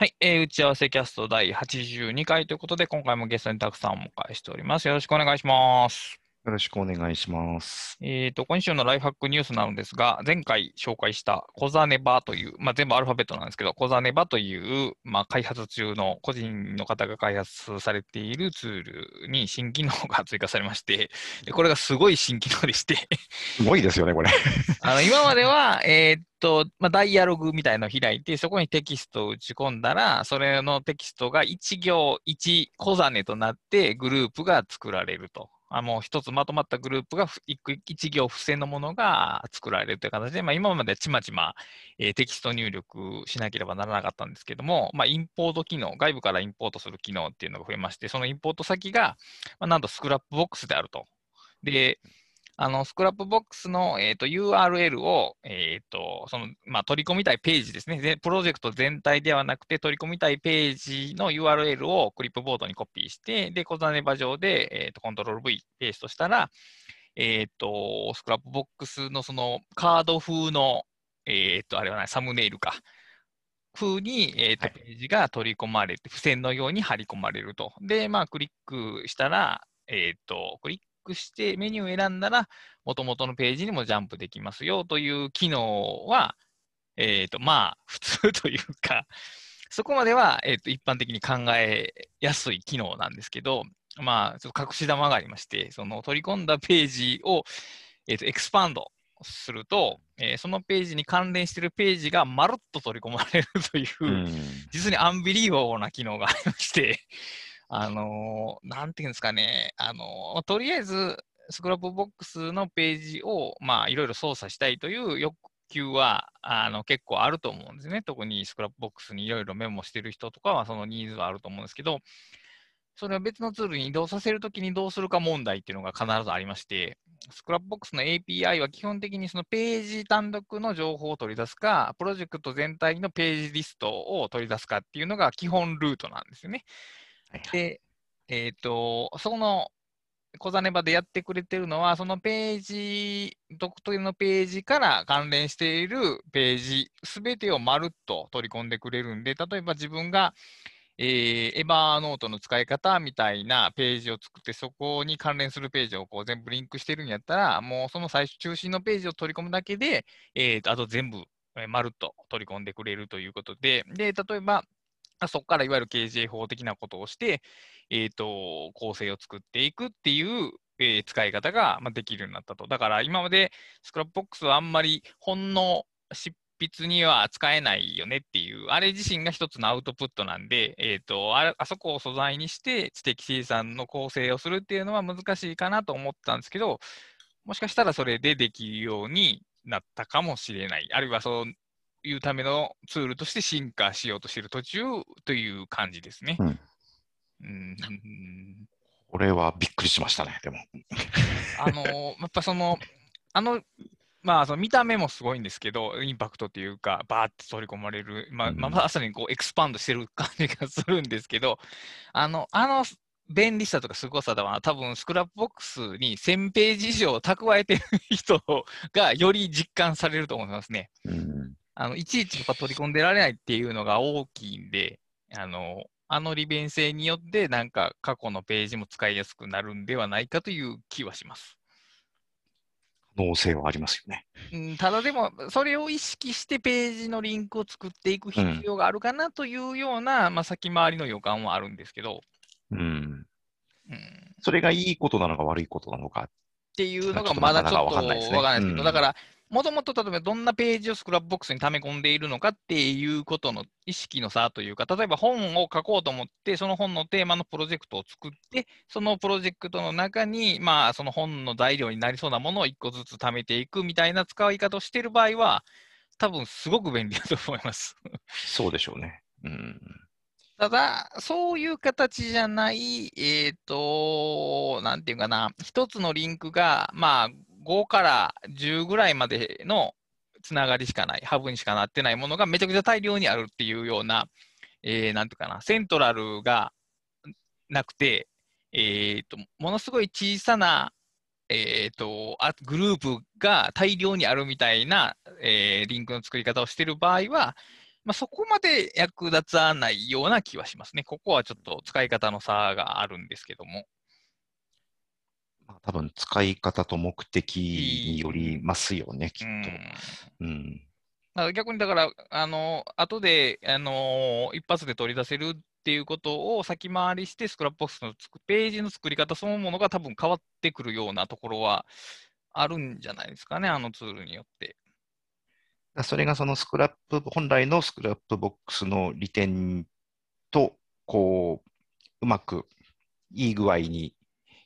はい、えー打ち合わせキャスト第82回ということで、今回もゲストにたくさんお迎えしております。よろしくお願いします。よろしくお願いします。えーと、今週のライフハックニュースなのですが、前回紹介したコザネバという、まあ、全部アルファベットなんですけど、コザネバという、まあ、開発中の個人の方が開発されているツールに新機能が追加されまして、で これがすごい新機能でして、すごいですよね、これ。あの今までは、えーっと、まあ、ダイアログみたいなのを開いて、そこにテキストを打ち込んだら、それのテキストが1行1小種となってグループが作られると。あもう一つまとまったグループが一行不正のものが作られるという形で、まあ、今までちまちま、えーテキスト入力しなければならなかったんですけども、まあ、インポート機能、外部からインポートする機能っていうのが増えまして、そのインポート先が、まあ、なんと Scrapbox であると。で、あの、スクラップボックスの、えー、と URL を、えーとそのまあ、取り込みたいページですねぜ。プロジェクト全体ではなくて、取り込みたいページの URL をクリップボードにコピーして、で、 Kozaneba 上で、えー、とコントロール V ペーストしたら、えー、と Scrapbox のそのカード風の、えー、とあれはなに、サムネイルか。風に、えーとはいページが取り込まれて、付箋のように貼り込まれると。で、まあ、クリックしたら、えー、とクリックしてメニューを選んだら、元々のページにもジャンプできますよという機能は、えー、とまあ、普通というか、そこまでは、えー、と一般的に考えやすい機能なんですけど、まあ、ちょっと隠し玉がありまして、その取り込んだページを、えー、と expand すると、えーそのページに関連しているページがまるっと取り込まれるという、うん。実に unbelievable な機能がありまして、あのーなんていうんですかね、あのーとりあえず、 Scrapbox のページを、まあ、いろいろ操作したいという欲求は、あの、結構あると思うんですね。特に Scrapbox にいろいろメモしてる人とかは、そのニーズはあると思うんですけど、それは別のツールに移動させるときにどうするか問題っていうのが必ずありまして、 Scrapbox の API は基本的にそのページ単独の情報を取り出すか、プロジェクト全体のページリストを取り出すかっていうのが基本ルートなんですよね。はいはい。で、えっ、と、その Kozaneba でやってくれてるのは、そのページ、単独のページから関連しているページ、すべてをまるっと取り込んでくれるんで、例えば自分が、えー、 Evernote の使い方みたいなページを作って、そこに関連するページをこう全部リンクしてるんやったら、もうその最初中心のページを取り込むだけで、えーあと全部、えーまるっと取り込んでくれるということで、で、例えば、そこからいわゆる KJ 法的なことをして、えーと、構成を作っていくっていう、えー使い方が、まあ、できるようになったと。だから今まで Scrapbox はあんまり本の執筆には使えないよねっていう、あれ自身が一つのアウトプットなんで、えーとああそこを素材にして知的生産の構成をするっていうのは難しいかなと思ったんですけど、もしかしたらそれでできるようになったかもしれない。あるいはそういうためのツールとして進化しようとしている途中という感じですね。うんうんこれはびっくりしましたね、でも。あのやっぱその、あの、まあ、その見た目もすごいんですけど、インパクトっていうか、バーって取り込まれる、まあ、うんまあ、まさにこう expand してる感じがするんですけど、あの、あの便利さとかすごさは、多分 Scrapbox に1000ページ以上蓄えてる人がより実感されると思いますね。うん。あのいちいちやっぱ取り込んでられないっていうのが大きいんで、あのあの利便性によって、なんか過去のページも使いやすくなるんではないかという気はします。可能性はありますよね。うん、ただでも、それを意識してページのリンクを作っていく必要があるかなというような、まあ、先回りの予感はあるんですけど、うん。うん、それがいいことなのか悪いことなのか。っていうのがまだちょっとわかんかわかんないですけど、うんだから、もともと例えばどんなページをスクラップボックスに溜め込んでいるのかっていうことの意識の差というか、例えば本を書こうと思って、その本のテーマのプロジェクトを作って、そのプロジェクトの中に、まあ、その本の材料になりそうなものを一個ずつ貯めていくみたいな使い方をしている場合は、多分すごく便利だと思います。そうでしょうね。うん。ただ、そういう形じゃない、えっ、と、なんていうかな、一つのリンクが、まあ、5から10ぐらいまでのつながりしかない、ハブにしかなってないものがめちゃくちゃ大量にあるっていうような、えーなんていうかな、セントラルがなくて、えっ、と、ものすごい小さな、えっ、とあ、グループが大量にあるみたいな、えーリンクの作り方をしている場合は、まあ、そこまで役立たないような気はしますね。ここはちょっと使い方の差があるんですけども。まあ、多分使い方と目的によりますよね、きっと。うんうん。逆にだから、あの、後で、あの、一発で取り出せるっていうことを先回りして、スクラップボックスのつくページの作り方そのものが多分変わってくるようなところはあるんじゃないですかね、あのツールによって。だそれがそのスクラップ、本来のスクラップボックスの利点と、こう、うまくいい具合に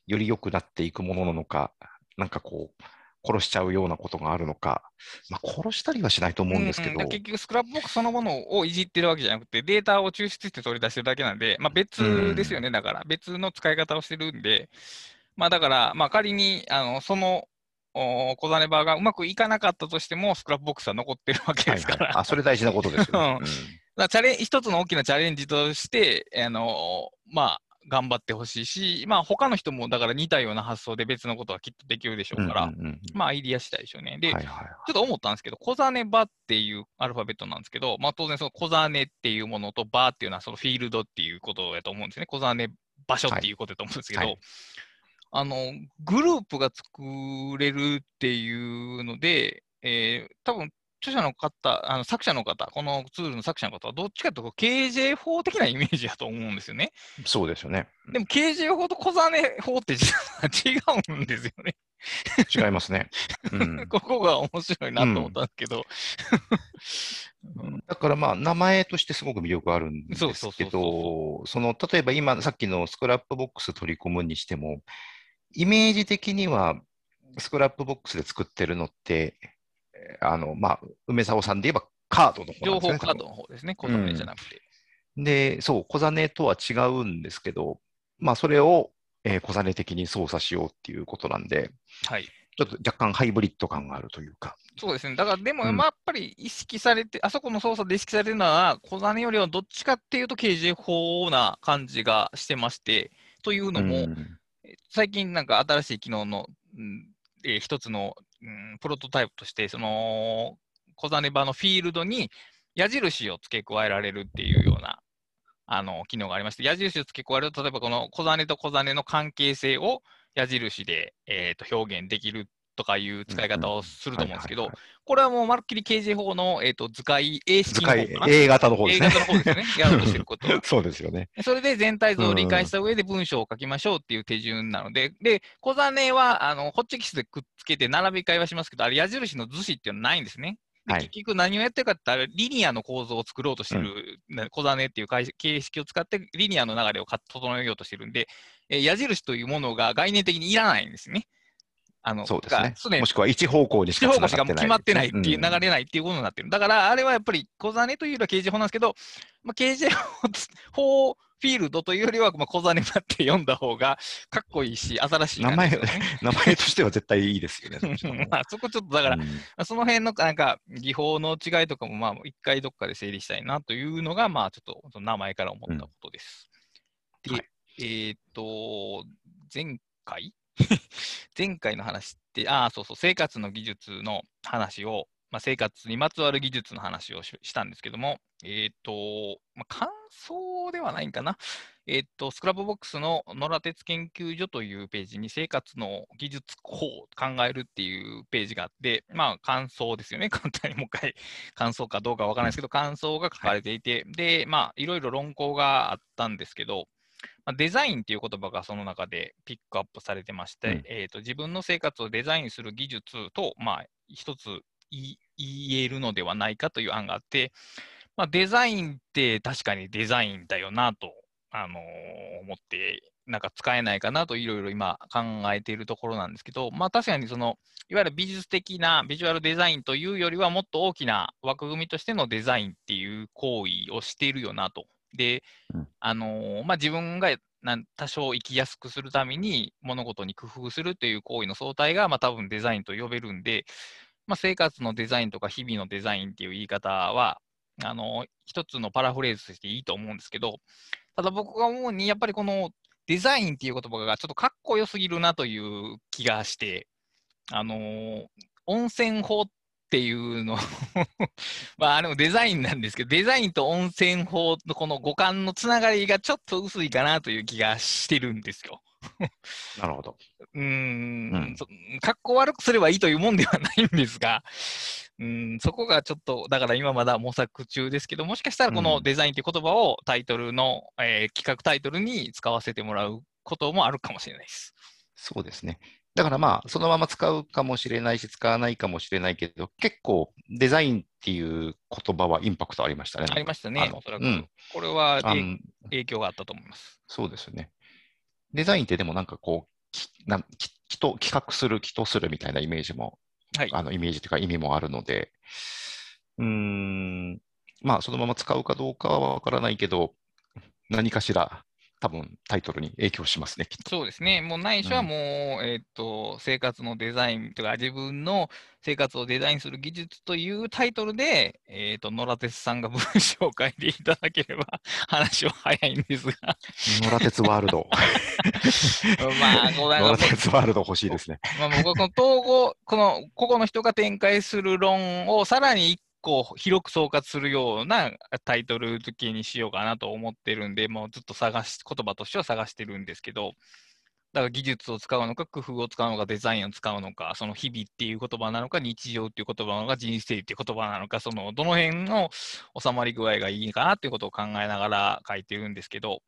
より良くなっていくものなのか、なんかこう、殺しちゃうようなことがあるのか、まあ、殺したりはしないと思うんですけど、うんだから結局、スクラップボックスそのものをいじってるわけじゃなくて、データを抽出して取り出してるだけなんで、まあ、別ですよね、だから、別の使い方をしてるんで、まあ、だから、まあ、仮にあのそのお Kozanebaがうまくいかなかったとしても、スクラップボックスは残ってるわけですから、はいはい、あ、それ大事なことですよね。うん。チャレン一つの大きなチャレンジとして、あのまあ、頑張ってほしいし、まあ、他の人もだから似たような発想で別のことはきっとできるでしょうから、うんうんうんまあ、アイディア次第でしょうね。で、はいはいはいちょっと思ったんですけど、 Kozanebaっていうアルファベットなんですけど、まあ、当然そのこざねっていうものと場っていうのはそのフィールドっていうことだと思うんですね。こざね場所っていうことだと思うんですけど、はいはいあの、グループが作れるっていうので、えー多分著者の方、あの作者の方、このツールの作者の方はどっちかというと KJ 法的なイメージだと思うんですよね。そうですよね。でも KJ 法とこざね法って実は違うんですよね。違いますね。うん、ここが面白いなと思ったんですけど。うんだからまあ、名前としてすごく魅力あるんですけど、その、例えば今、さっきのスクラップボックス取り込むにしても、イメージ的には、スクラップボックスで作ってるのって、えーあの、まあ、梅棹さんで言えばカードの方ですよね。情報カードの方ですね、こざねじゃなくて。で、そう、こざねとは違うんですけど、まあ、それを、えーこざね的に操作しようっていうことなんで、はい。ちょっと若干ハイブリッド感があるというか。そうですね。だから、でも、うんまあ、やっぱり意識されて、あそこの操作で意識されてるのは、こざねよりはどっちかっていうと、KJ 法な感じがしてまして、というのも、うん最近なんか新しい機能の、うんえー一つの、うんプロトタイプとして、その小種場のフィールドに矢印を付け加えられるっていうようなあの機能がありまして、矢印を付け加えると、例えばこの小種と小種の関係性を矢印で、えーと表現できるとかいう使い方をすると思うんですけどこれはもうまるっきり KJ 法の、えー、と図解 A 式の図方か A 型の方で A すね。型の方ですよね、やろうとしてることは。そうですよね。それで全体像を理解した上で文章を書きましょうっていう手順なので、で、小種は、あの、ホッチキスでくっつけて並び替えはしますけど、あれ矢印の図示っていうのはないんですね。ではい結局何をやってるかって言ったら、リニアの構造を作ろうとしてる、な小種っていう形形式を使って、リニアの流れをか整えようとしてるんで、えー矢印というものが概念的にいらないんですね。あの、そうですねもしくは一方向にし地か方向しか決まってないっていう、うん流れないっていうことになってる。だから、あれはやっぱり小種というよりは KJ 法なんですけど、まあ、KJ 法フィールドというよりは、まあ、小種場って読んだ方がかっこいいし、新しい感じですよね。名前としては絶対いいですよね。まあ、そこちょっとだから、うんまあその辺のなんか技法の違いとかも、まあ、一回どっかで整理したいなというのが、まあ、ちょっと名前から思ったことです。で、はいえーっと、前回？前回の話って、ああ、そうそう、生活の技術の話を、まあ、生活にまつわる技術の話をしたんですけども、えーと、まあ、感想ではないんかな。えーと、スクラップボックスののらてつ研究所というページに生活の技術法を考えるっていうページがあって、まあ感想ですよね。簡単にもう一回感想かどうかわからないですけど、感想が書かれていて、で、まあいろいろ論考があったんですけど、まあ、デザインっていう言葉がその中でピックアップされてまして、うんえーと自分の生活をデザインする技術と、まあ一つ言えるのではないかという案があって、まあ、デザインって確かにデザインだよなと、あのー思って、なんか使えないかなといろいろ今考えているところなんですけど、まあ確かにその、いわゆる美術的なビジュアルデザインというよりはもっと大きな枠組みとしてのデザインっていう行為をしているよなと。で、うん。あのーまあ自分がなん多少生きやすくするために物事に工夫するという行為の総体が、まあ多分デザインと呼べるんで、まあ、生活のデザインとか日々のデザインっていう言い方は、あの、一つのパラフレーズとしていいと思うんですけど、ただ僕が思うに、やっぱりこのデザインっていう言葉がちょっとかっこよすぎるなという気がして、あの、温泉法っっていうの まあ、あれもデザインなんですけど、デザインと温泉法のこの五感のつながりがちょっと薄いかなという気がしてるんですよ。なるほど。うーん格好悪くすればいいというもんではないんですが、うん、そこがちょっと、だから今まだ模索中ですけど、もしかしたらこのうんデザインという言葉をタイトルの、えー企画タイトルに使わせてもらうこともあるかもしれないです。そうですね。だからまあ、そのまま使うかもしれないし、使わないかもしれないけど、結構デザインっていう言葉はインパクトありましたね。ありましたねおそらく。うんこれは影響があったと思います。そうですよね。デザインってでもなんかこう、きなんききと企画する、気とするみたいなイメージも、はい。あのイメージというか意味もあるので、うーん、まあ、そのまま使うかどうかはわからないけど、何かしら多分タイトルに影響しますね、きっと。そうですね。もうないしはうんもう、えーっと、生活のデザインとか、自分の生活をデザインする技術というタイトルで、えーっと、野良鉄さんが文章を書いていただければ 話は早いんですが、野良鉄ワールド。まあ、こ野良鉄ワールド欲しいですね。まあ、僕はこの統合、この個々の人が展開する論をさらに一個広く総括するようなタイトル付けにしようかなと思ってるんで、もうずっと探し、言葉としては探してるんですけど、だから技術を使うのか、工夫を使うのか、デザインを使うのか、その日々っていう言葉なのか、日常っていう言葉なのか、人生っていう言葉なのか、そのどの辺の収まり具合がいいかなっていうことを考えながら書いてるんですけど、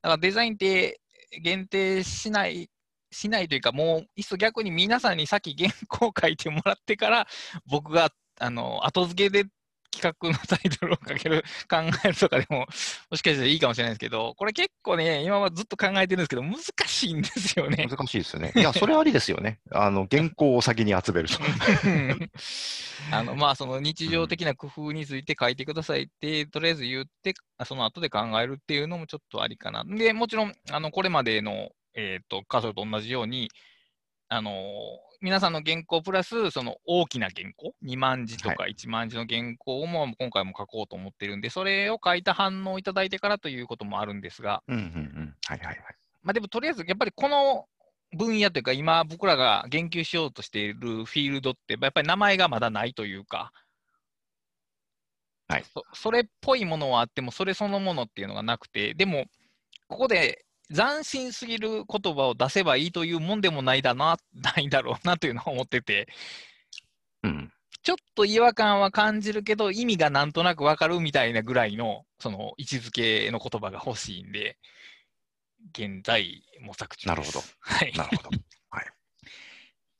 だからデザインって限定しないしないというか、もういっそ逆に皆さんに先原稿を書いてもらってから、僕があの後付けで企画のタイトルを書ける、考えるとかでも、もしかしたらいいかもしれないですけど、これ結構ね、今はずっと考えてるんですけど、難しいんですよね。難しいですよね。いや、それありですよね。あの、原稿を先に集めると。あのまあ、その日常的な工夫について書いてくださいって、とりあえず言って、その後で考えるっていうのもちょっとありかな。で、もちろん、あのこれまでの、えー、と箇所と同じように、あの皆さんの原稿プラス、その大きな原稿、2万字とか1万字の原稿も今回も書こうと思ってるんで、それを書いた反応をいただいてからということもあるんですが。まあ、でもとりあえずやっぱりこの分野というか、今僕らが言及しようとしているフィールドって、やっぱり名前がまだないというか、はい。そそれっぽいものはあっても、それそのものっていうのがなくて、でも、ここで斬新すぎる言葉を出せばいいというもんでもないだな、ないだろうなというのは思ってて、うん。ちょっと違和感は感じるけど、意味がなんとなくわかるみたいなぐらいの、その位置づけの言葉が欲しいんで、現在模索中です。なるほど。はい。なるほど。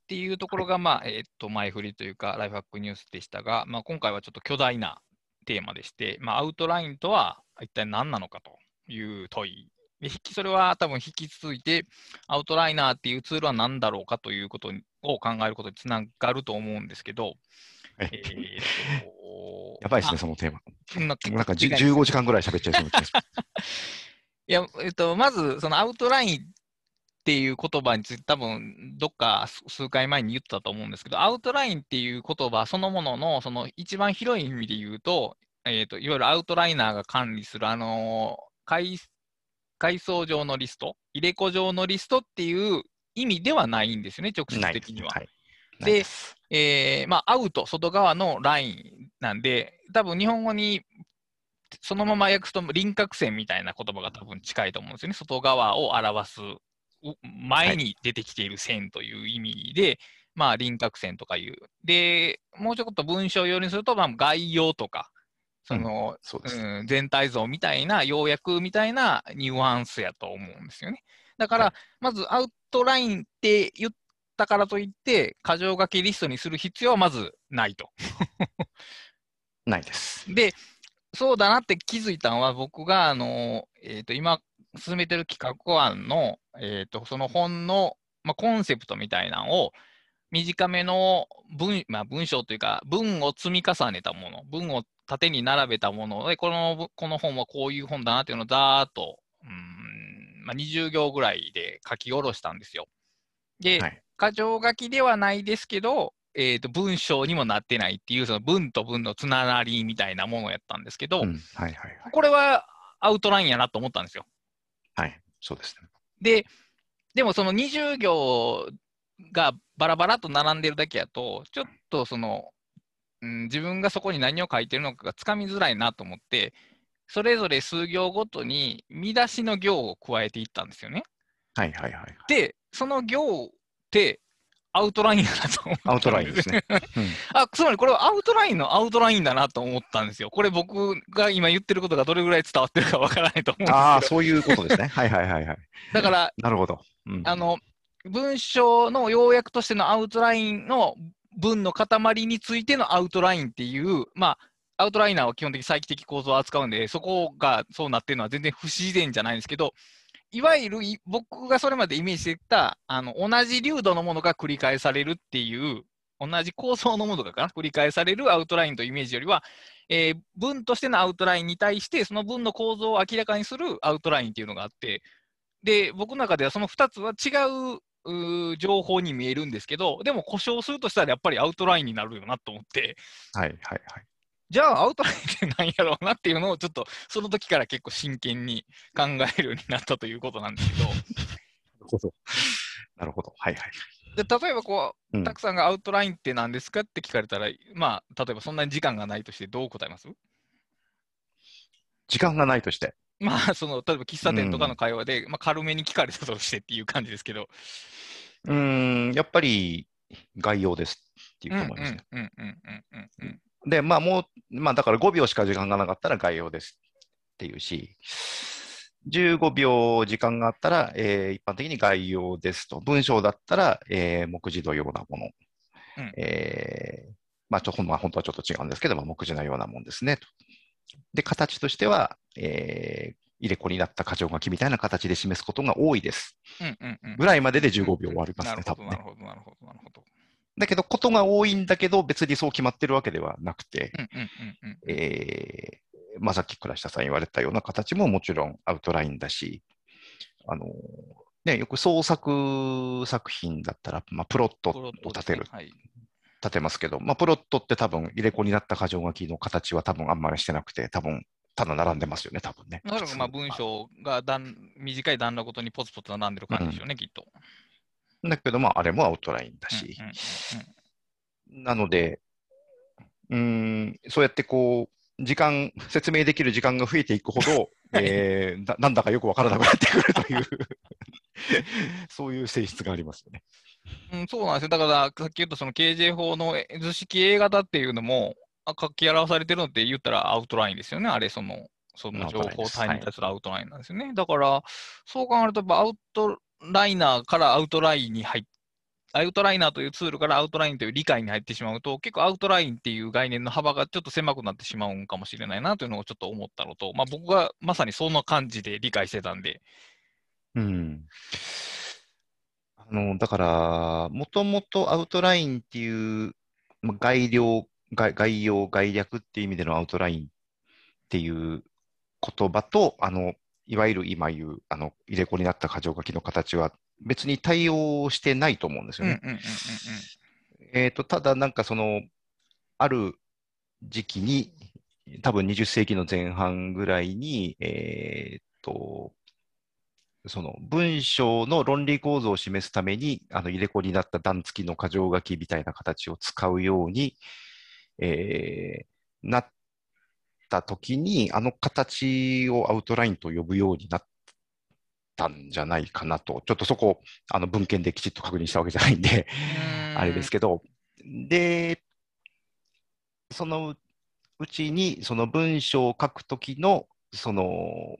っていうところが、まあ、えーっと、前振りというか、ライフハックニュースでしたが、まあ、今回はちょっと巨大なテーマでして、まあ、アウトラインとは一体何なのかという問い。で引きそれは多分引き続いて、アウトライナーっていうツールは何だろうかということを考えることにつながると思うんですけど、はいえーやばいですね、そのテーマ。あなんかなんかじゅでかいです15時間ぐらい喋っちゃいそうな気がす。いや、えっと、まず、そのアウトラインっていう言葉について、多分どっか数数回前に言ったと思うんですけど、アウトラインっていう言葉そのものの、その一番広い意味で言うと、えっと、いわゆるアウトライナーが管理する、あの階階層上のリスト、入れ子上のリストっていう意味ではないんですよね、直接的には。はい。でえーまあ、アウト、外側のラインなんで、多分日本語にそのまま訳すと輪郭線みたいな言葉が多分近いと思うんですよね。外側を表す、う前に出てきている線という意味で、まあ輪郭線とかいう。で、もうちょっと文章用にすると、まあ、概要とか、その、そうです。うん、全体像みたいな、要約みたいなニュアンスやと思うんですよね。だから、はいまずアウトラインって言ったからといって、箇条書きリストにする必要はまずないと。ないです。で、そうだなって気づいたのは、僕が、あの、えっ、と、今、進めてる企画案の、えっ、と、その本の、まあ、コンセプトみたいなのを、短めの文,、まあ、文章というか、文を積み重ねたもの、文を縦に並べたもので、このこの本はこういう本だなっていうのをざーっと、うんまあ、20行ぐらいで書き下ろしたんですよ。で、はい箇条書きではないですけど、えー、と文章にもなってないっていう、その文と文のつながりみたいなものをやったんですけど、うん。はいはいはい。これはアウトラインやなと思ったんですよ。はい。そうですね。で、でもその20行がバラバラと並んでるだけやと、ちょっとそのうん、自分がそこに何を書いてるのかがつかみづらいなと思って、それぞれ数行ごとに見出しの行を加えていったんですよね。はいはいはい。で、その行ってアウトラインだなと思ったんアウトラインですね。うん あ、つまりこれはアウトラインのアウトラインだなと思ったんですよ。これ僕が今言ってることがどれぐらい伝わってるかわからないと思うんああ、ですけど。そういうことですね。はいはいはいはい。だから、なるほど。うんあの、文章の要約としてのアウトラインの文の塊についてのアウトラインっていう、まあ、アウトライナーは基本的に再帰的構造を扱うんで、そこがそうなってるのは全然不自然じゃないんですけど、いわゆる僕がそれまでイメージしてた、あの、同じ粒度のものが繰り返されるっていう、同じ構造のものがかな繰り返されるアウトラインというイメージよりは、えー文としてのアウトラインに対して、その文の構造を明らかにするアウトラインっていうのがあって、で、僕の中ではその2つは違う情報に見えるんですけど、でも呼称するとしたらやっぱりアウトラインになるよなと思って、はいはいはい。じゃあアウトラインって何やろうなっていうのをちょっとその時から結構真剣に考えるようになったということなんですけど、なるほど。なるほど。はいはい。で例えばこう、うんたくさんがアウトラインって何ですかって聞かれたら、まあ、例えばそんなに時間がないとしてどう答えます？時間がないとして。まあ、その、例えば喫茶店とかの会話で、まあ、軽めに聞かれたとしてっていう感じですけど、うーん、やっぱり概要ですっていううんうんと思いますね。うんうんうんうんうんで、まあもう、まあだから5秒しか時間がなかったら概要ですっていうし、15秒時間があったら、えー一般的に概要ですと。文章だったら、えー目次のようなもの。うんえーまあちょ、まあ本当はちょっと違うんですけど、まあ、目次のようなもんですねと。で、形としては、えー入れ子になった箇条書きみたいな形で示すことが多いです。うんうんうんぐらいまでで15秒終わりますね、なるほど、な多分ねる。ほど、なるほど、なるほど。だけど、ことが多いんだけど、別にそう決まってるわけではなくて、まあ、さっき倉下さん言われたような形ももちろんアウトラインだし、あのね、よく創作作品だったら、まあ、プロットを立てる、立てますけど、まあ、プロットって多分入れ子になった箇条書きの形は多分あんまりしてなくて、多分ただ並んでますよね、多分ね。だからまあ文章が段短い段落ごとにポツポツ並んでる感じでしょうね、きっと。だけど、まあ、あれもアウトラインだし、なので、うーん、そうやってこう、時間、説明できる時間が増えていくほど、えーななんだかよくわからなくなってくるという、そういう性質がありますよね。うん、そうなんですよ。だから、さっき言ったその KJ 法のえ図式 A 型っていうのも、あ書き表されてるのって言ったらアウトラインですよね。あれ、その、その情報体に対するアウトラインなんですよね。だから、そう考えると、アウトライナーからアウトラインに入っアウトライナーというツールからアウトラインという理解に入ってしまうと、結構アウトラインっていう概念の幅がちょっと狭くなってしまうんかもしれないなというのをちょっと思ったのと、まあ、僕がまさにそんな感じで理解してたんで、うん。あの、だから、もともとアウトラインっていう、まあ概要、概概要、概略っていう意味でのアウトラインっていう言葉と、あの、いわゆる今言う、あの、入れ子になった箇条書きの形は別に対応してないと思うんですよね。えっと、ただなんかその、ある時期に、多分20世紀の前半ぐらいに、えっと、その文章の論理構造を示すために、あの入れ子になった段付きの箇条書きみたいな形を使うように、えーなった時に、あの形をアウトラインと呼ぶようになったんじゃないかなと、ちょっとそこ、あの文献できちっと確認したわけじゃないんで、うん。あれですけど、で、そのうちに、その文章を書くときの、その、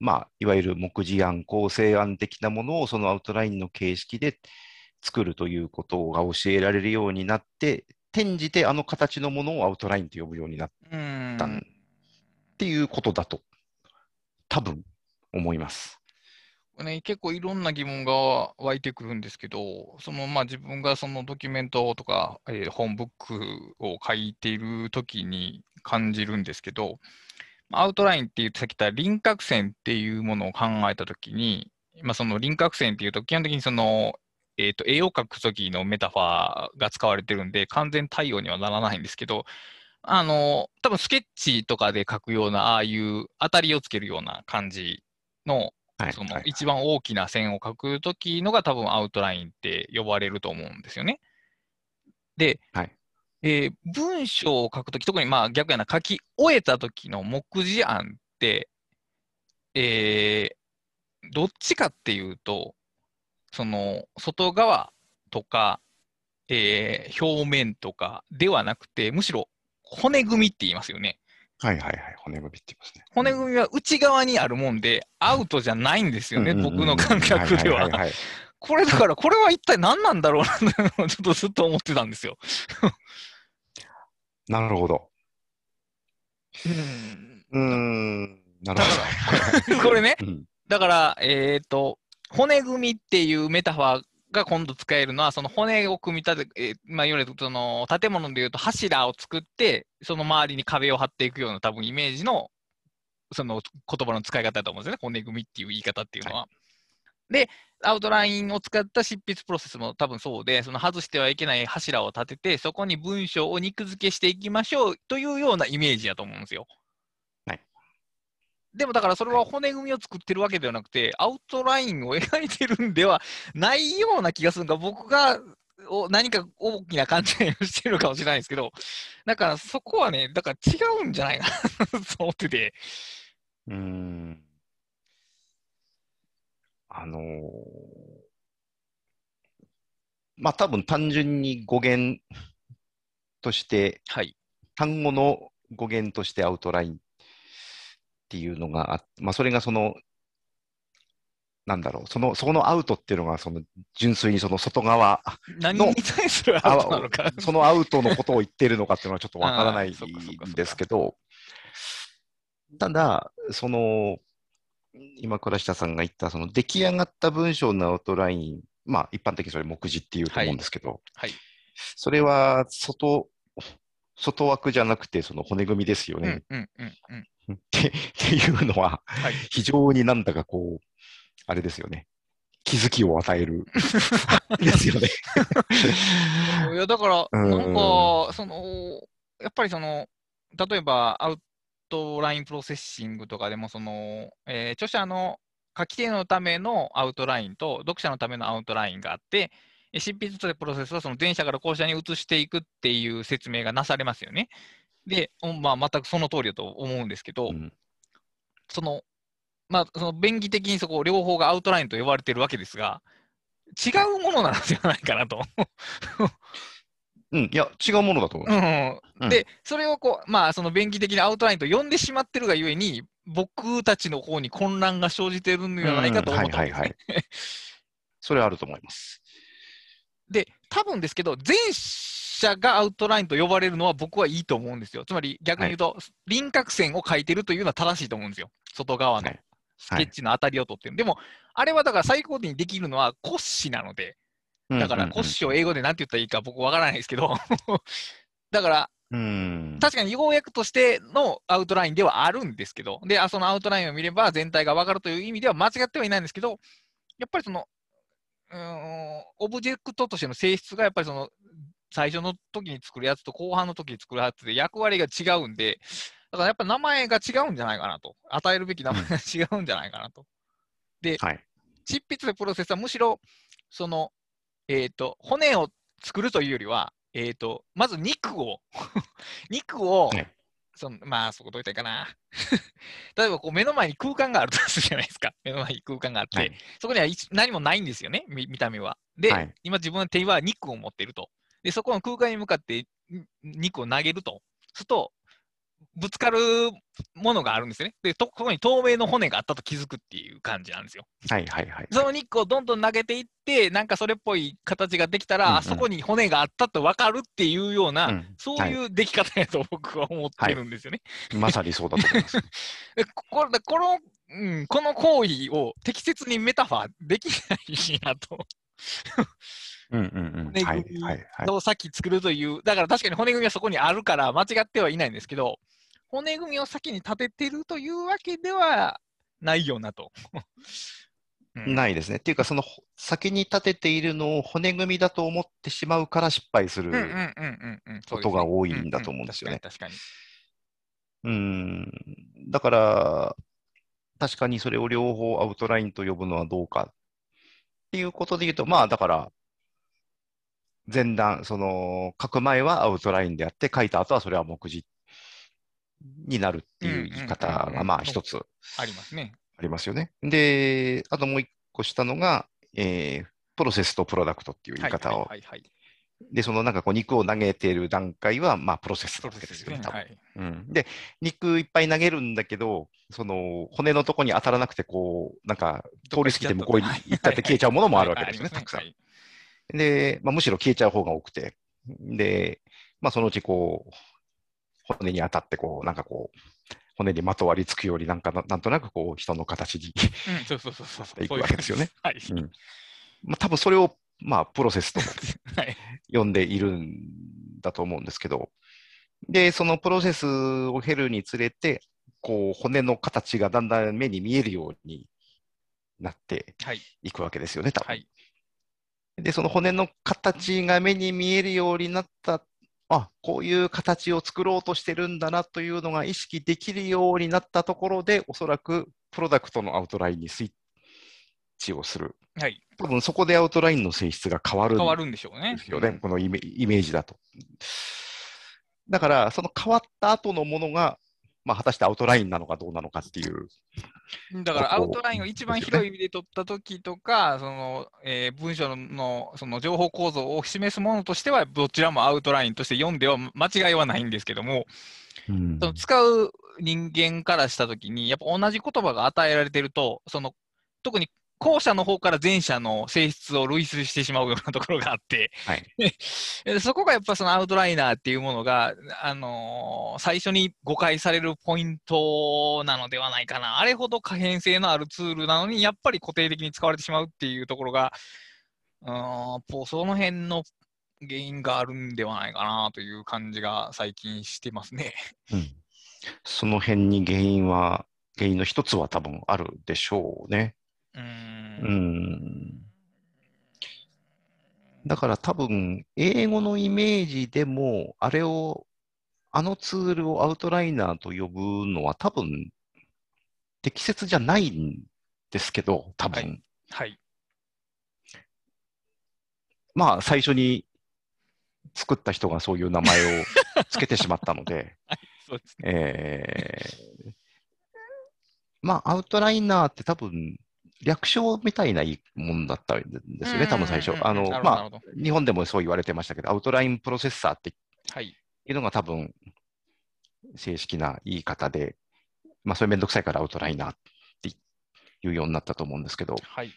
まあ、いわゆる目次案、構成案的なものをそのアウトラインの形式で作るということが教えられるようになって、転じてあの形のものをアウトラインと呼ぶようになったっていうことだと、多分思います。ね、結構いろんな疑問が湧いてくるんですけど、そのまあ自分がそのドキュメントとか、えー本ブックを書いているときに感じるんですけど、アウトラインって言ってき言った輪郭線っていうものを考えたときに、まあ、その輪郭線っていうと基本的にその、えー、と絵を描くときのメタファーが使われてるんで完全対応にはならないんですけど、あの、多分スケッチとかで描くような、ああいう当たりをつけるような感じのはい。そのはい一番大きな線を描くときのが多分アウトラインって呼ばれると思うんですよね。で、はいえー文章を書くとき、特にまあ逆やな、書き終えたときの目次案って、えーどっちかっていうと、その外側とか、えー表面とかではなくて、むしろ骨組みって言いますよね。はいはいはい。骨組みって言いますね。骨組みは内側にあるもんで、アウトじゃないんですよね、僕の感覚では。これだから、これは一体何なんだろうな、ちょっとずっと思ってたんですよ。なるほど。うんうーん。なるほど。これね、うんだから、えっ、と、骨組みっていうメタファーが今度使えるのは、その骨を組み立て、えーまあ、いわゆるその建物でいうと柱を作って、その周りに壁を張っていくような多分イメージの、その言葉の使い方だと思うんですよね。骨組みっていう言い方っていうのは。で、アウトラインを使った執筆プロセスも多分そうで、その外してはいけない柱を立てて、そこに文章を肉付けしていきましょうというようなイメージだと思うんですよ。はいでもだからそれは骨組みを作ってるわけではなくて、アウトラインを描いてるんではないような気がするが、僕がお何か大きな勘違いをしてるかもしれないですけど、だからそこはね、だから違うんじゃないかなと思ってて、うーん。あのーまあ多分単純に語源として、はい。単語の語源としてアウトラインっていうのがあって、まあそれがその、なんだろう、その、そこのアウトっていうのが、その純粋にその外側、のか。そのアウトのことを言ってるのかっていうのはちょっとわからないんですけど、ただ、その、今、倉下さんが言った、その出来上がった文章のアウトライン、まあ、一般的にそれ目次っていうと思うんですけど、はい。それは外、外枠じゃなくて、その骨組みですよねうん。うんうんうん。ってっていうのは、はい。非常になんだかこう、あれですよね。気づきを与える。ですよね。いや、だから、うんなんか、その、やっぱりその、例えば、アウトラインプロセッシングとかでも、その、えー著者の書き手のためのアウトラインと、読者のためのアウトラインがあって、え執筆というプロセスはその前者から後者に移していくっていう説明がなされますよね。で、うんまあ、全くその通りだと思うんですけど、うんその、まあ、その便宜的にそこ両方がアウトラインと呼ばれてるわけですが、違うものなんじゃないかなと。うん、いや、違うものだと思います。うん、で、それをこう、まあ、その便宜的なアウトラインと呼んでしまってるがゆえに、僕たちの方に混乱が生じてるのではないかと思ったんですね。はいはいはい。それはあると思います。で、多分ですけど、前者がアウトラインと呼ばれるのは僕はいいと思うんですよ。つまり逆に言うと、輪郭線を描いてるというのは正しいと思うんですよ。外側のはいスケッチの当たりを取ってる。でも、あれはだから最高点にできるのは骨子なので、だから骨子を英語で何て言ったらいいか僕わからないですけど、だからうん。確かに要約としてのアウトラインではあるんですけど、で、あそのアウトラインを見れば全体がわかるという意味では間違ってはいないんですけど、やっぱりその、うーん、オブジェクトとしての性質がやっぱりその、最初の時に作るやつと後半の時に作るやつで役割が違うんで、だからやっぱ名前が違うんじゃないかなと。与えるべき名前が違うんじゃないかなと。はい。執筆のプロセスはむしろ、その、えっ、と、骨を作るというよりは、えっ、と、まず肉を、肉を、はいそのまあ、そこどう言ったらいいかな。例えば、こう、目の前に空間があるとするじゃないですか。目の前に空間があって、はい。そこには一何もないんですよね、見見た目は。で、はい今自分の手は肉を持っていると。で、そこの空間に向かってん肉を投げると。すると、ぶつかるものがあるんですよね。で、とそこに透明の骨があったと気づくっていう感じなんですよ。はいはいはい。その肉をどんどん投げていって、なんかそれっぽい形ができたら、うんうんあそこに骨があったと分かるっていうような、うんそういう出来方やと僕は思ってるんですよね。まさにそうだと思います。でここれこの、うん、この行為を適切にメタファーできないなと。うんうんうん。骨はい組みはいはい。を先作るという、だから確かに骨組みはそこにあるから間違ってはいないんですけど、骨組みを先に立ててるというわけではないよなと。うんないですね。っていうか、そのほ先に立てているのを骨組みだと思ってしまうから失敗する。ことが多いんだと思うんですよねう確かにうん。だから、確かにそれを両方アウトラインと呼ぶのはどうかっていうことで言うと、まあだから、前段、その書く前はアウトラインであって、書いた後はそれは目次になるっていう言い方が、まあ一つありますね。ありますよね。で、あともう一個したのが、えープロセスとプロダクトっていう言い方を、はいはいはいはい。で、そのなんかこう肉を投げている段階は、まあプロセスプなわけですよね、多分はい。うん。で、肉いっぱい投げるんだけど、その骨のとこに当たらなくて、こう、なんか通り過ぎて向こうに行ったって消えちゃうものもあるわけですよね、たくさん。はいで、まあ、むしろ消えちゃう方が多くて、で、まあ、そのうちこう、骨に当たって、こう、なんかこう、骨にまとわりつくより、なんかな、なんとなくこう、人の形にうん、そうそうそうそう。いくわけですよね。はい。うんまあ、多分それを、まあ、プロセスと はい。呼んでいるんだと思うんですけど、で、そのプロセスを経るにつれて、こう、骨の形がだんだん目に見えるようになってはい。いくわけですよね、多分。はい。で、その骨の形が目に見えるようになった、あ、こういう形を作ろうとしてるんだなというのが意識できるようになったところで、おそらくプロダクトのアウトラインにスイッチをする。はい。多分そこでアウトラインの性質が変わるん変わるんでしょうね。ですよね、このイメイメージだと。だから、その変わった後のものが、まあ、果たしてアウトラインなのかどうなのかっていう。だからアウトラインを一番広い意味で取ったときとか、そのえー文章のその情報構造を示すものとしては、どちらもアウトラインとして読んでは間違いはないんですけども、うんその使う人間からしたときに、やっぱ同じ言葉が与えられてると、その特に後者の方から前者の性質を類推してしまうようなところがあって、はい。え そこがやっぱそのアウトライナーっていうものが、あのー最初に誤解されるポイントなのではないかな。あれほど可変性のあるツールなのに、やっぱり固定的に使われてしまうっていうところが、うーんぽその辺の原因があるんではないかなという感じが最近してますね。うんその辺に原因は、原因の一つは多分あるでしょうね。うーんうん。だから多分、英語のイメージでも、あれを、あのツールをアウトライナーと呼ぶのは多分、適切じゃないんですけど、多分。はいはい。まあ、最初に作った人がそういう名前を つけてしまったので、そうですね。えーまあ、アウトライナーって多分、略称みたいなもんだったんですよね、多分最初。あの、まあ、日本でもそう言われてましたけど、アウトラインプロセッサーってはい。いうのが多分、正式な言い方で、まあ、それめんどくさいからアウトライナーっていうようになったと思うんですけど、はい。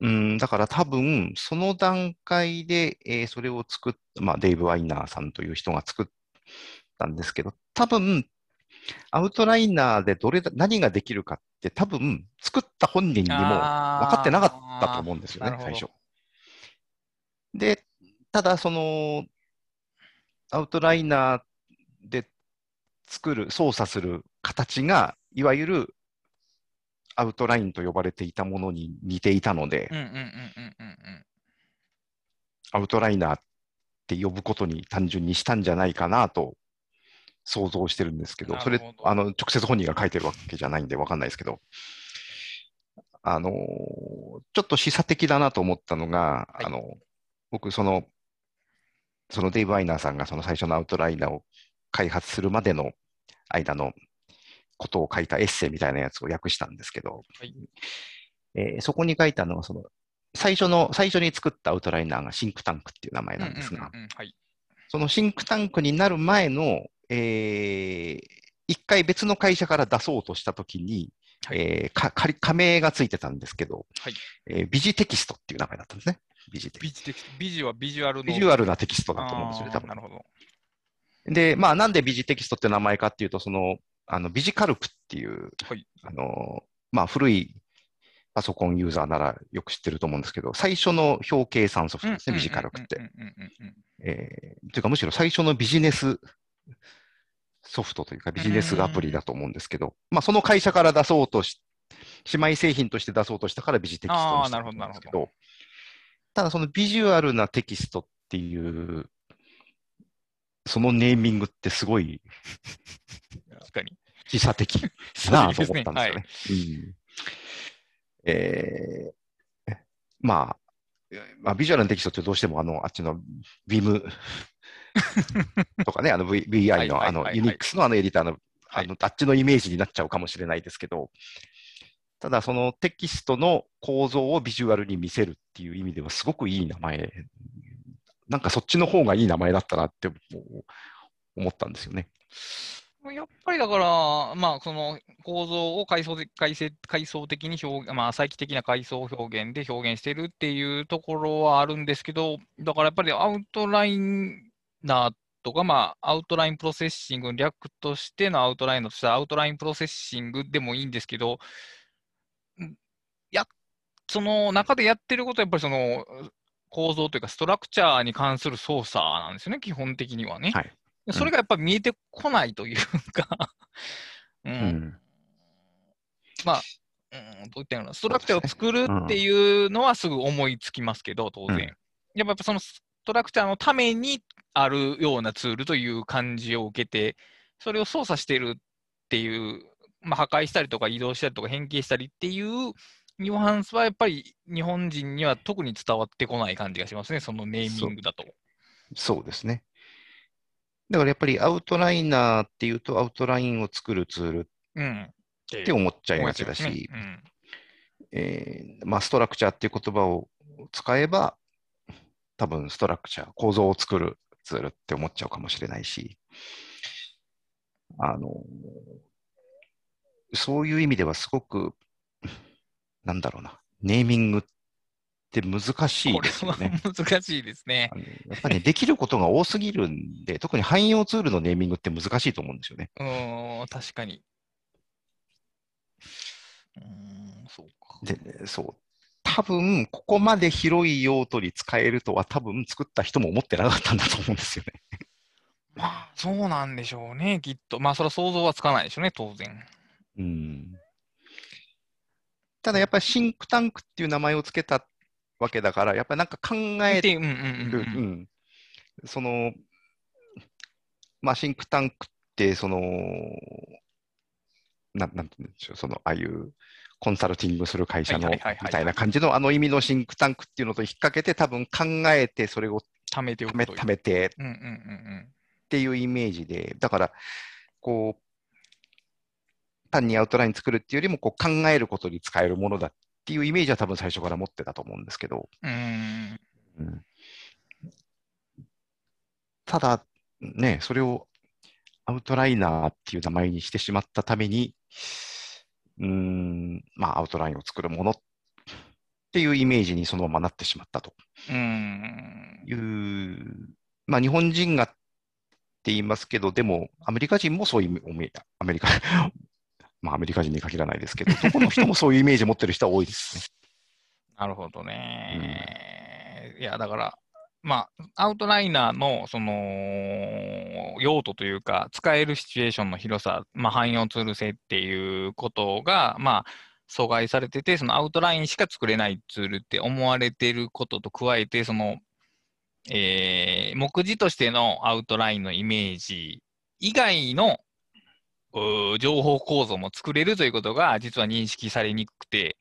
うん、だから多分、その段階で、えーそれを作っまあ、デイブ・ワイナーさんという人が作ったんですけど、多分、アウトライナーでどれだ、何ができるかって多分、作った本人にも分かってなかったと思うんですよね最初。で、ただ、その、アウトライナーで作る、操作する形が、いわゆるアウトラインと呼ばれていたものに似ていたので。アウトライナーって呼ぶことに単純にしたんじゃないかなと想像してるんですけど、それあの、直接本人が書いてるわけじゃないんでわかんないですけど、あのーちょっと示唆的だなと思ったのが、はい。あの、僕、その、そのデイブ・ワイナーさんがその最初のアウトライナーを開発するまでの間のことを書いたエッセイみたいなやつを訳したんですけど、はい。えーそこに書いたのは、その、最初の、最初に作ったアウトライナーがシンクタンクっていう名前なんですが。そのシンクタンクになる前の、えー一回別の会社から出そうとしたときに、はいえーか仮加盟がついてたんですけど、はいえービジテキストっていう名前だったんですね。ビジテキストビジはビジュアルの。ビジュアルなテキストだと思うんですよね、多分な。るほど。で、まあ、なんでビジテキストって名前かっていうと、その、あの、ビジカルクっていう、はい。あの、まあ、古いパソコンユーザーならよく知ってると思うんですけど、最初の表計算ソフトですね、ビジカルクって。えーというか、むしろ最初のビジネスソフトというか、ビジネスアプリだと思うんですけど、まあ、その会社から出そうとし、姉妹製品として出そうとしたからビジテキストにしたんですけどただそのビジュアルなテキストっていう、そのネーミングってすごい確かに。示唆的なあと。思ったんですよね。うんえーまあ、まあ、ビジュアルのテキストってどうしてもあの、あっちのビーム とかね、あの v VI のあの、ユニックスのあのエディターの、あの、あっちのイメージになっちゃうかもしれないですけど、ただそのテキストの構造をビジュアルに見せるっていう意味ではすごくいい名前、なんかそっちの方がいい名前だったなって思ったんですよね。やっぱりだから、まあ、その構造を階層的階階層的に表まあ、再帰的な階層表現で表現してるっていうところはあるんですけど、だからやっぱりアウトライナーとか、まあ、アウトラインプロセッシング、略としてのアウトラインとしたアウトラインプロセッシングでもいいんですけど、や、その中でやってることはやっぱりその構造というか、ストラクチャーに関する操作なんですよね、基本的にはね。はい。それがやっぱり見えてこないというか。うん、うん、まあ、うん、どういったような、ストラクチャーを作るっていうのはすぐ思いつきますけど、当然。うん、やっぱそのストラクチャーのためにあるようなツールという感じを受けて、それを操作してるっていう、まあ、破壊したりとか移動したりとか変形したりっていうニュアンスはやっぱり日本人には特に伝わってこない感じがしますね、そのネーミングだと。そうですね。だからやっぱりアウトライナーっていうと、アウトラインを作るツールって思っちゃいがちだし、えまあ、ストラクチャーっていう言葉を使えば、多分ストラクチャー、構造を作るツールって思っちゃうかもしれないし、あの、そういう意味ではすごく、なんだろうな、ネーミングっって難しいですよね。難しいですね。やっぱり、ね、できることが多すぎるんで、特に汎用ツールのネーミングって難しいと思うんですよね。うん、確かに。うん、そうか。で、そう。多分、ここまで広い用途に使えるとは多分作った人も思ってなかったんだと思うんですよね。まあ、そうなんでしょうね、きっと。まあ、それは想像はつかないでしょうね、当然。うん。ただやっぱりシンクタンクっていう名前を付けたわけだから、やっぱりなんか考えてる、その、まあ、シンクタンクって、その、ななんて言うんでしょう、その、ああいうコンサルティングする会社のみたいな感じのあの意味のシンクタンクっていうのと引っ掛けて、多分考えて、それを貯めて貯め貯めて。っていうイメージで、だから、こう、単にアウトライン作るっていうよりもこう考えることに使えるものだっっていうイメージは多分最初から持ってたと思うんですけど。うん、うん、ただ、ね、それをアウトライナーっていう名前にしてしまったために、うん、まあ、アウトラインを作るものっていうイメージにそのままなってしまったという、まあ、日本人がって言いますけど、でも、アメリカ人もそういう、アメリカ、まあ、アメリカ人に限らないですけど、どこの人もそういうイメージ持ってる人は多いですね。なるほどね。うん、いや、だから、まあ、アウトライナーのその用途というか、使えるシチュエーションの広さ、まあ、汎用ツール性っていうことが、まあ、阻害されてて、そのアウトラインしか作れないツールって思われてることと加えて、その、えー、目次としてのアウトラインのイメージ以外の情報構造も作れるということが実は認識されにくくて、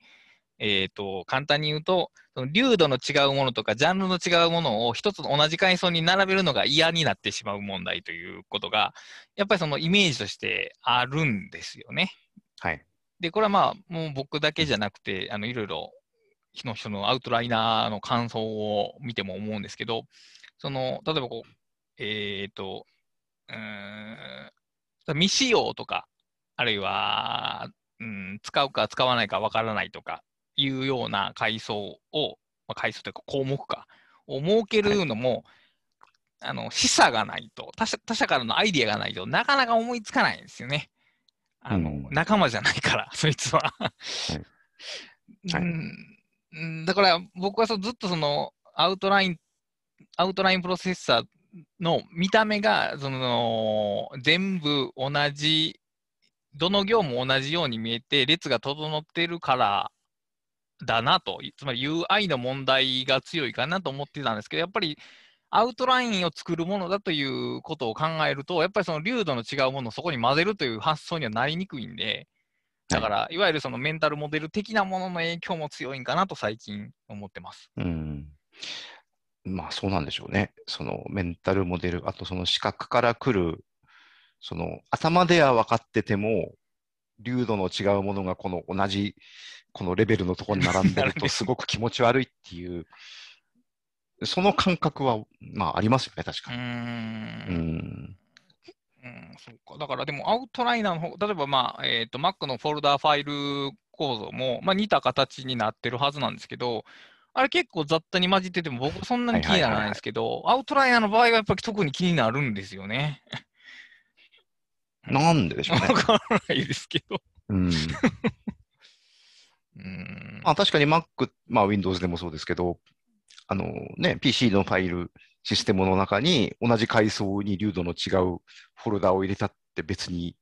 えーと、簡単に言うと、その流度の違うものとか、ジャンルの違うものを一つの同じ階層に並べるのが嫌になってしまう問題ということが、やっぱりそのイメージとしてあるんですよね。はい。で、これはまあ、もう僕だけじゃなくて、あのいろいろ、の人のアウトライナーの感想を見ても思うんですけど、その、例えばこう、えっ、ー、と、うん、未使用とか、あるいは、うん、使うか使わないかわからないとかいうような階層を、まあ、階層というか項目か、を設けるのも、はい、あの示唆がないと他者、他者からのアイディアがないとなかなか思いつかないんですよね。あの、うん、仲間じゃないから、そいつははい、うん。だから僕はそずっとそのアウトライン、アウトラインプロセッサーの見た目が、その、全部同じ、どの行も同じように見えて、列が整っているからだなと、つまり UI の問題が強いかなと思ってたんですけど、やっぱりアウトラインを作るものだということを考えると、やっぱりその流度の違うものをそこに混ぜるという発想にはなりにくいんで、だから、いわゆるそのメンタルモデル的なものの影響も強いんかなと最近思ってます。うんまあそうなんでしょうね。そのメンタルモデル、あとその視覚から来る、その頭では分かってても、流度の違うものがこの同じ、このレベルのところに並んでるとすごく気持ち悪いっていう、その感覚は、まあありますよね、確かに。うーんうん。うん、そうか。だからでもアウトライナーの方、例えばまあ、えっと、Mac のフォルダーファイル構造も、まあ似た形になってるはずなんですけど、あれ結構雑多に混じってても僕はそんなに気にならないんですけど、アウトライナーの場合はやっぱり特に気になるんですよね。なんででしょうね わ。からないですけど。うん。うん。まあ確かに Mac、まあ Windows でもそうですけど、あのね、PC のファイルシステムの中に同じ階層に流度の違うフォルダを入れたって別に、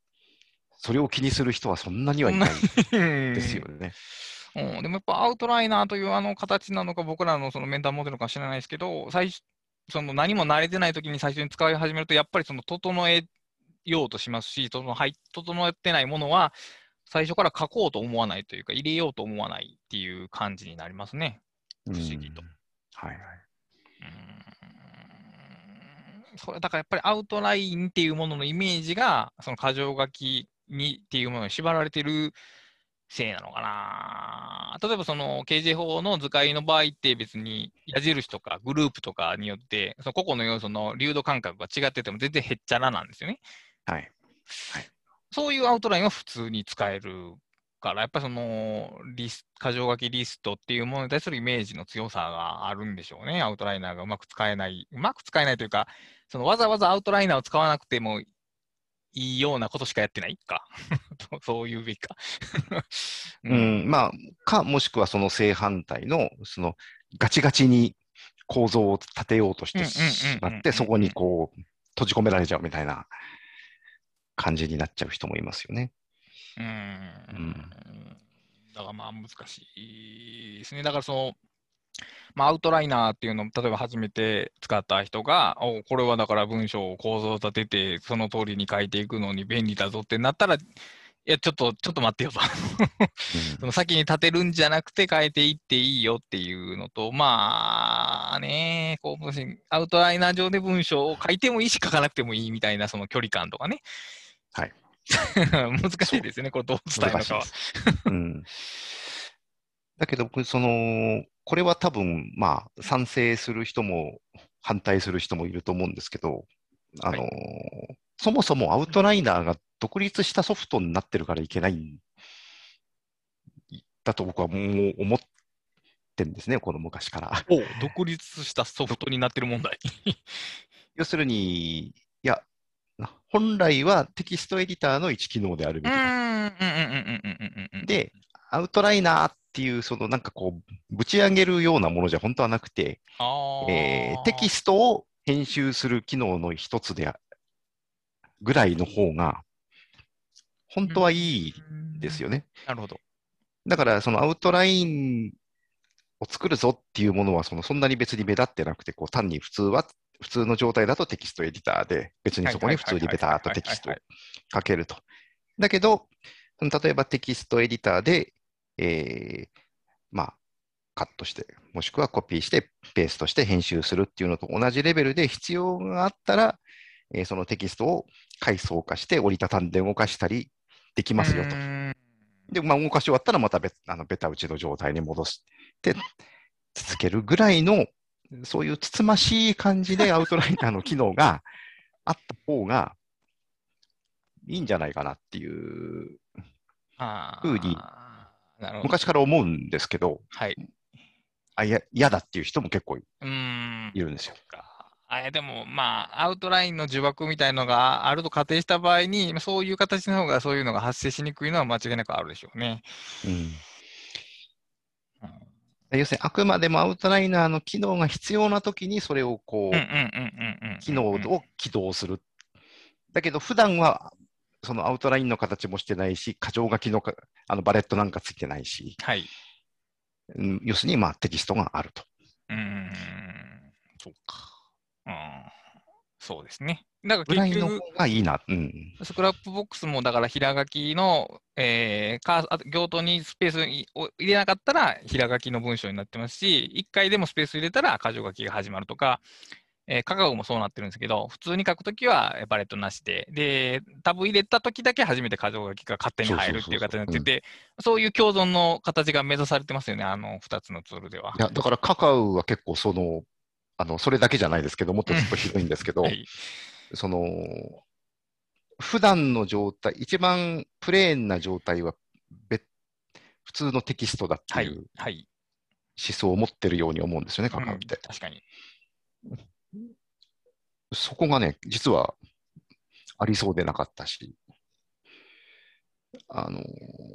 それを気にする人はそんなにはいない ですよね。うん、でもやっぱアウトライナーというあの形なのか、僕らのそのメンタルモデルか知らないですけど、最初その何も慣れてない時に最初に使い始めると、やっぱりその整えようとしますし、そのはい整ってないものは最初から書こうと思わないというか、入れようと思わないっていう感じになりますね。不思議とはいはい。うんそれだからやっぱりアウトラインっていうもののイメージが、その箇条書きにっていうものに縛られてるせいなのかな。例えばその KJ 法の図解の場合って別に矢印とかグループとかによって、その個々の要素の流度感覚が違ってても全然へっちゃらなんですよね。はい。そういうアウトラインは普通に使えるから、やっぱりそのリス箇条書きリストっていうものに対するイメージの強さがあるんでしょうね。アウトライナーがうまく使えない。うまく使えないというか、そのわざわざアウトライナーを使わなくてもいいようなことしかやってないか。そういうべきか。う。ん、まあ、か、もしくはその正反対の、そのガチガチに構造を立てようとしてしまって、うんうんうんうんうんそこにこう、閉じ込められちゃうみたいな感じになっちゃう人もいますよね。うーんだからまあ難しいですね。だからその、まあ、アウトライナーっていうのを例えば初めて使った人が、おこれはだから文章を構造を立てて、その通りに書いていくのに便利だぞってなったら、いや、ちょっと、ちょっと待ってよと。その先に立てるんじゃなくて変えていっていいよっていうのと、まあね、こう、アウトライナー上で文章を書いてもいいし書かなくてもいいみたいなその距離感とかね。はい。難しいですよね、これどう伝えるのかは。うん。だけど、僕、その、これは多分、まあ、賛成する人も反対する人もいると思うんですけど、あの、そもそもアウトライナーが独立したソフトになってるからいけないんだと僕はもう思ってんですね、この昔から。お独立したソフトになってる問題。要するに、本来はテキストエディターの一機能であるべきだ。うんうんうんうんうんうんうん。で、アウトライナーっていう、そのなんかこう、ぶち上げるようなものじゃ本当はなくて、えーテキストを編集する機能の一つであぐらいの方が、本当はいいですよね。なるほど。だから、そのアウトラインを作るぞっていうものは、そのそんなに別に目立ってなくて、こう単に普通は、普通の状態だとテキストエディターで、別にそこに普通にベターっとテキストを書けると。だけど、例えばテキストエディターで、えーまあ、カットして、もしくはコピーして、ペーストして編集するっていうのと同じレベルで必要があったら、えーそのテキストを階層化して折りたたんで動かしたりできますよと。で、まあ、動かし終わったらまたベあのベタ打ちの状態に戻して続けるぐらいの、そういうつつましい感じでアウトライナーの機能があった方がいいんじゃないかなっていう、あ風に。昔から思うんですけど、はい。あいや嫌だっていう人も結構い。るんですよ。かあれでも、まあ、アウトラインの呪縛みたいのがあると仮定した場合に、そういう形の方がそういうのが発生しにくいのは間違いなくあるでしょうね。うんうん要するに、あくまでもアウトライナーの機能が必要なときに、それをこう。機能を起動する。だけど、普段は、そのアウトラインの形もしてないし、箇条書きのかあのバレットなんかついてないし、はい。うん要するに、まあ、テキストがあると。うーん。そうか。うん。そうですね。だからぐらい結局、の方がいいな。うん。スクラップボックスもだから平書きの、えー、カーあ行頭にスペースを入れなかったら平書きの文章になってますし、1回でもスペース入れたら箇条書きが始まるとか、えー、カカオもそうなってるんですけど、普通に書くときはえーバレットなしで、で、タブ入れたときだけ初めて箇条書きが勝手に入るっていう形になってて、そういう共存の形が目指されてますよね、あの2つのツールでは。いや、だからカカオは結構その、あの、それだけじゃないですけど、もっとちょっとひどいんですけど、はい。その、普段の状態、一番プレーンな状態は別、普通のテキストだってはいいう思。はい。想を持ってるように思うんですよね、カカオっうんて。確かに。そこがね、実はありそうでなかったし、あの、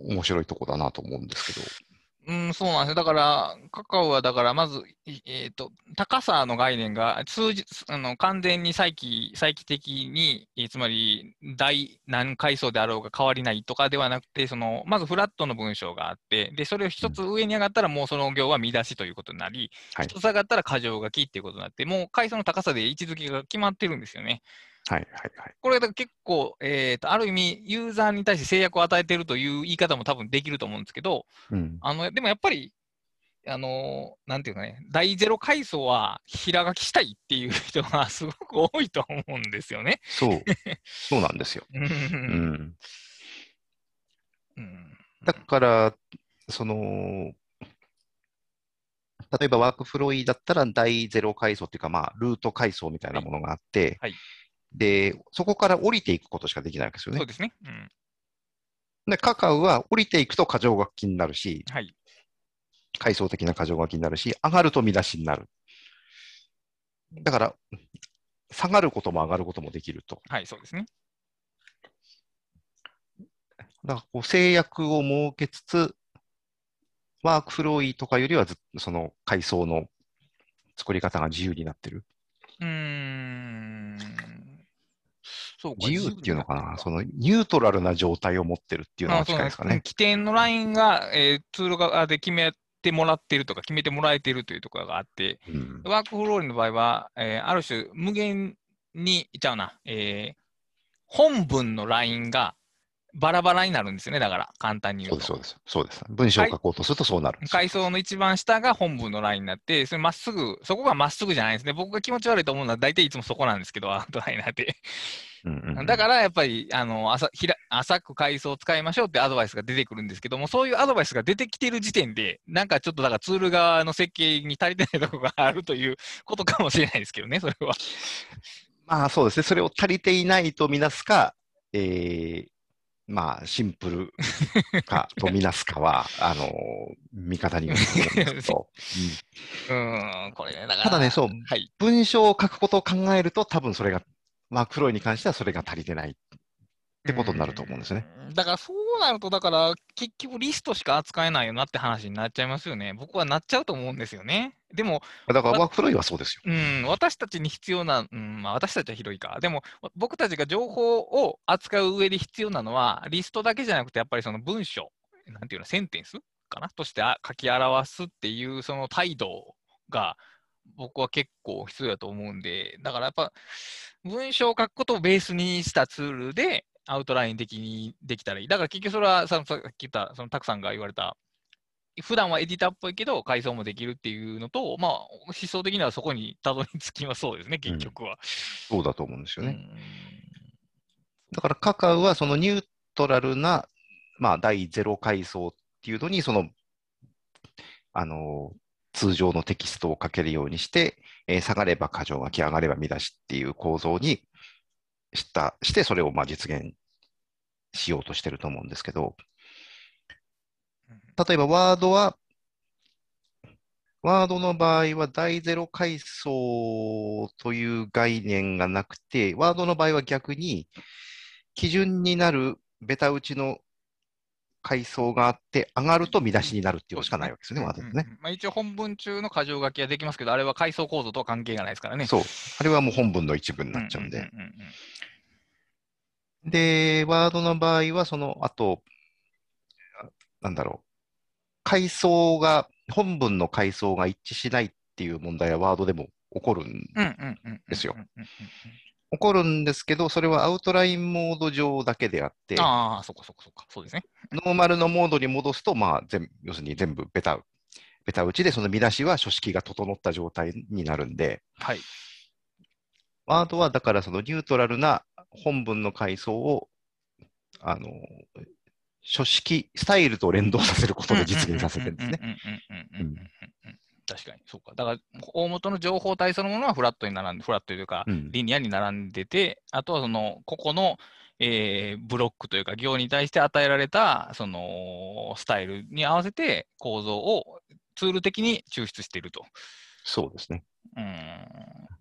面白いとこだなと思うんですけど。うん、そうなんですよ。だから、カカオは、だから、まず、いえっと、高さの概念が、数字、あの、完全に再帰、再帰的に、えーつまり、大何階層であろうが変わりないとかではなくて、その、まずフラットの文章があって、で、それを一つ上に上がったら、もうその行は見出しということになり、はい一つ上がったら箇条書きっていうことになって、もう階層の高さで位置づけが決まってるんですよね。はいはいはい。これ結構、えっと、ある意味、ユーザーに対して制約を与えているという言い方も多分できると思うんですけど、うん。あの、でもやっぱり、あの、なんていうかね、第ゼロ階層は平書きしたいっていう人がすごく多いと思うんですよね。そう、そうなんですよ。う。うんん。うんだから、その、例えばワークフロー E だったら第ゼロ階層っていうか、まあ、ルート階層みたいなものがあって、はいで、そこから降りていくことしかできないわけですよねそう。ですね。うん。で、カカオは降りていくと箇条書きになるし、はい。階層的な箇条書きになるし、上がると見出しになる。だから、下がることも上がることもできると。はい、そうですね。だからこう制約を設けつつ、ワークフロー E とかよりはずその階層の作り方が自由になってる。うーん。自由っていうのかな、そののニュートラルな状態を持ってるっていうのが近いですかね。起点のラインが、えーツール側で決めてもらっているとか、決めてもらえているというところがあって、うん。ワークフローリーの場合は、えーある種無限に、ちゃうな、えー本文のラインがバラバラになるんですよね、だから、簡単に言そううです、と。そうです。そうです。文章を書こうとするとそうなる。階層の一番下が本文のラインになって、それまっすぐ、そこがまっすぐじゃないですね。僕が気持ち悪いと思うのは、大体いつもそこなんですけど、アウトライナーで。うんうんうんだからやっぱり、あの浅ひら浅く階層を使いましょうってアドバイスが出てくるんですけども、そういうアドバイスが出てきている時点で、なんかちょっとだからツール側の設計に足りてないところがあるということかもしれないですけどね、それは。まあそうですね。それを足りていないとみなすか、えーまあシンプルかとみなすかは、あの 見方によると思うんですけど、うんうーん、これね、だから。ただねそうはい。文章を書くことを考えると、多分それが、ワークフローに関してはそれが足りてないってことになると思うんですね。うん。だからそうなると、だから結局リストしか扱えないよなって話になっちゃいますよね。僕はなっちゃうと思うんですよね。でも、だからワークフローはそうですよ。うん、私たちに必要な、うん、まあ私たちは広いか。でも、僕たちが情報を扱う上で必要なのは、リストだけじゃなくて、やっぱりその文章、なんていうの、センテンスかなとしてあ書き表すっていう、その態度が、僕は結構必要だと思うんで、だからやっぱ、文章を書くことをベースにしたツールで、アウトライン的にできたらいい。だから結局それはささっき言った、そのたくさんが言われた、普段はエディターっぽいけど、階層もできるっていうのと、まあ、思想的にはそこにたどり着きはそうですね、結局は。そうだと思うんですよね。うんだからカカオはそのニュートラルな、まあ、第ゼロ階層っていうのに、その、あの、通常のテキストを書けるようにして、えー下がれば箇条書き、上がれば見出しっていう構造にした、して、それをまあ実現しようとしてると思うんですけど、例えばワードは、ワードの場合は第ゼロ階層という概念がなくて、ワードの場合は逆に基準になるベタ打ちの階層があって、上がると見出しになるっていうのしかないわけですよね、ワードってね。まあ、一応本文中の箇条書きはできますけど、あれは階層構造とは関係がないですからね。そう。あれはもう本文の一部になっちゃうんで。うんうんうんうんで、ワードの場合は、その、あと、あなんだろう。階層が、本文の階層が一致しないっていう問題はワードでも起こるんですよ起こるんですけど、それはアウトラインモード上だけであって、ああ、そっかそっかそっか。そうですね。ノーマルのモードに戻すと、まあ、全要するに全部ベタ、ベタ打ちで、その見出しは書式が整った状態になるんで、はい。ワードはだからそのニュートラルな本文の階層を、あの、書式、スタイルと連動させることで実現させてるんですね。確かに、そうか。だから、大元の情報体そのものはフラットに並んで、フラットというか、うんリニアに並んでて、あとはその、ここの、えーブロックというか、行に対して与えられた、その、スタイルに合わせて構造をツール的に抽出していると。そうですね。うーん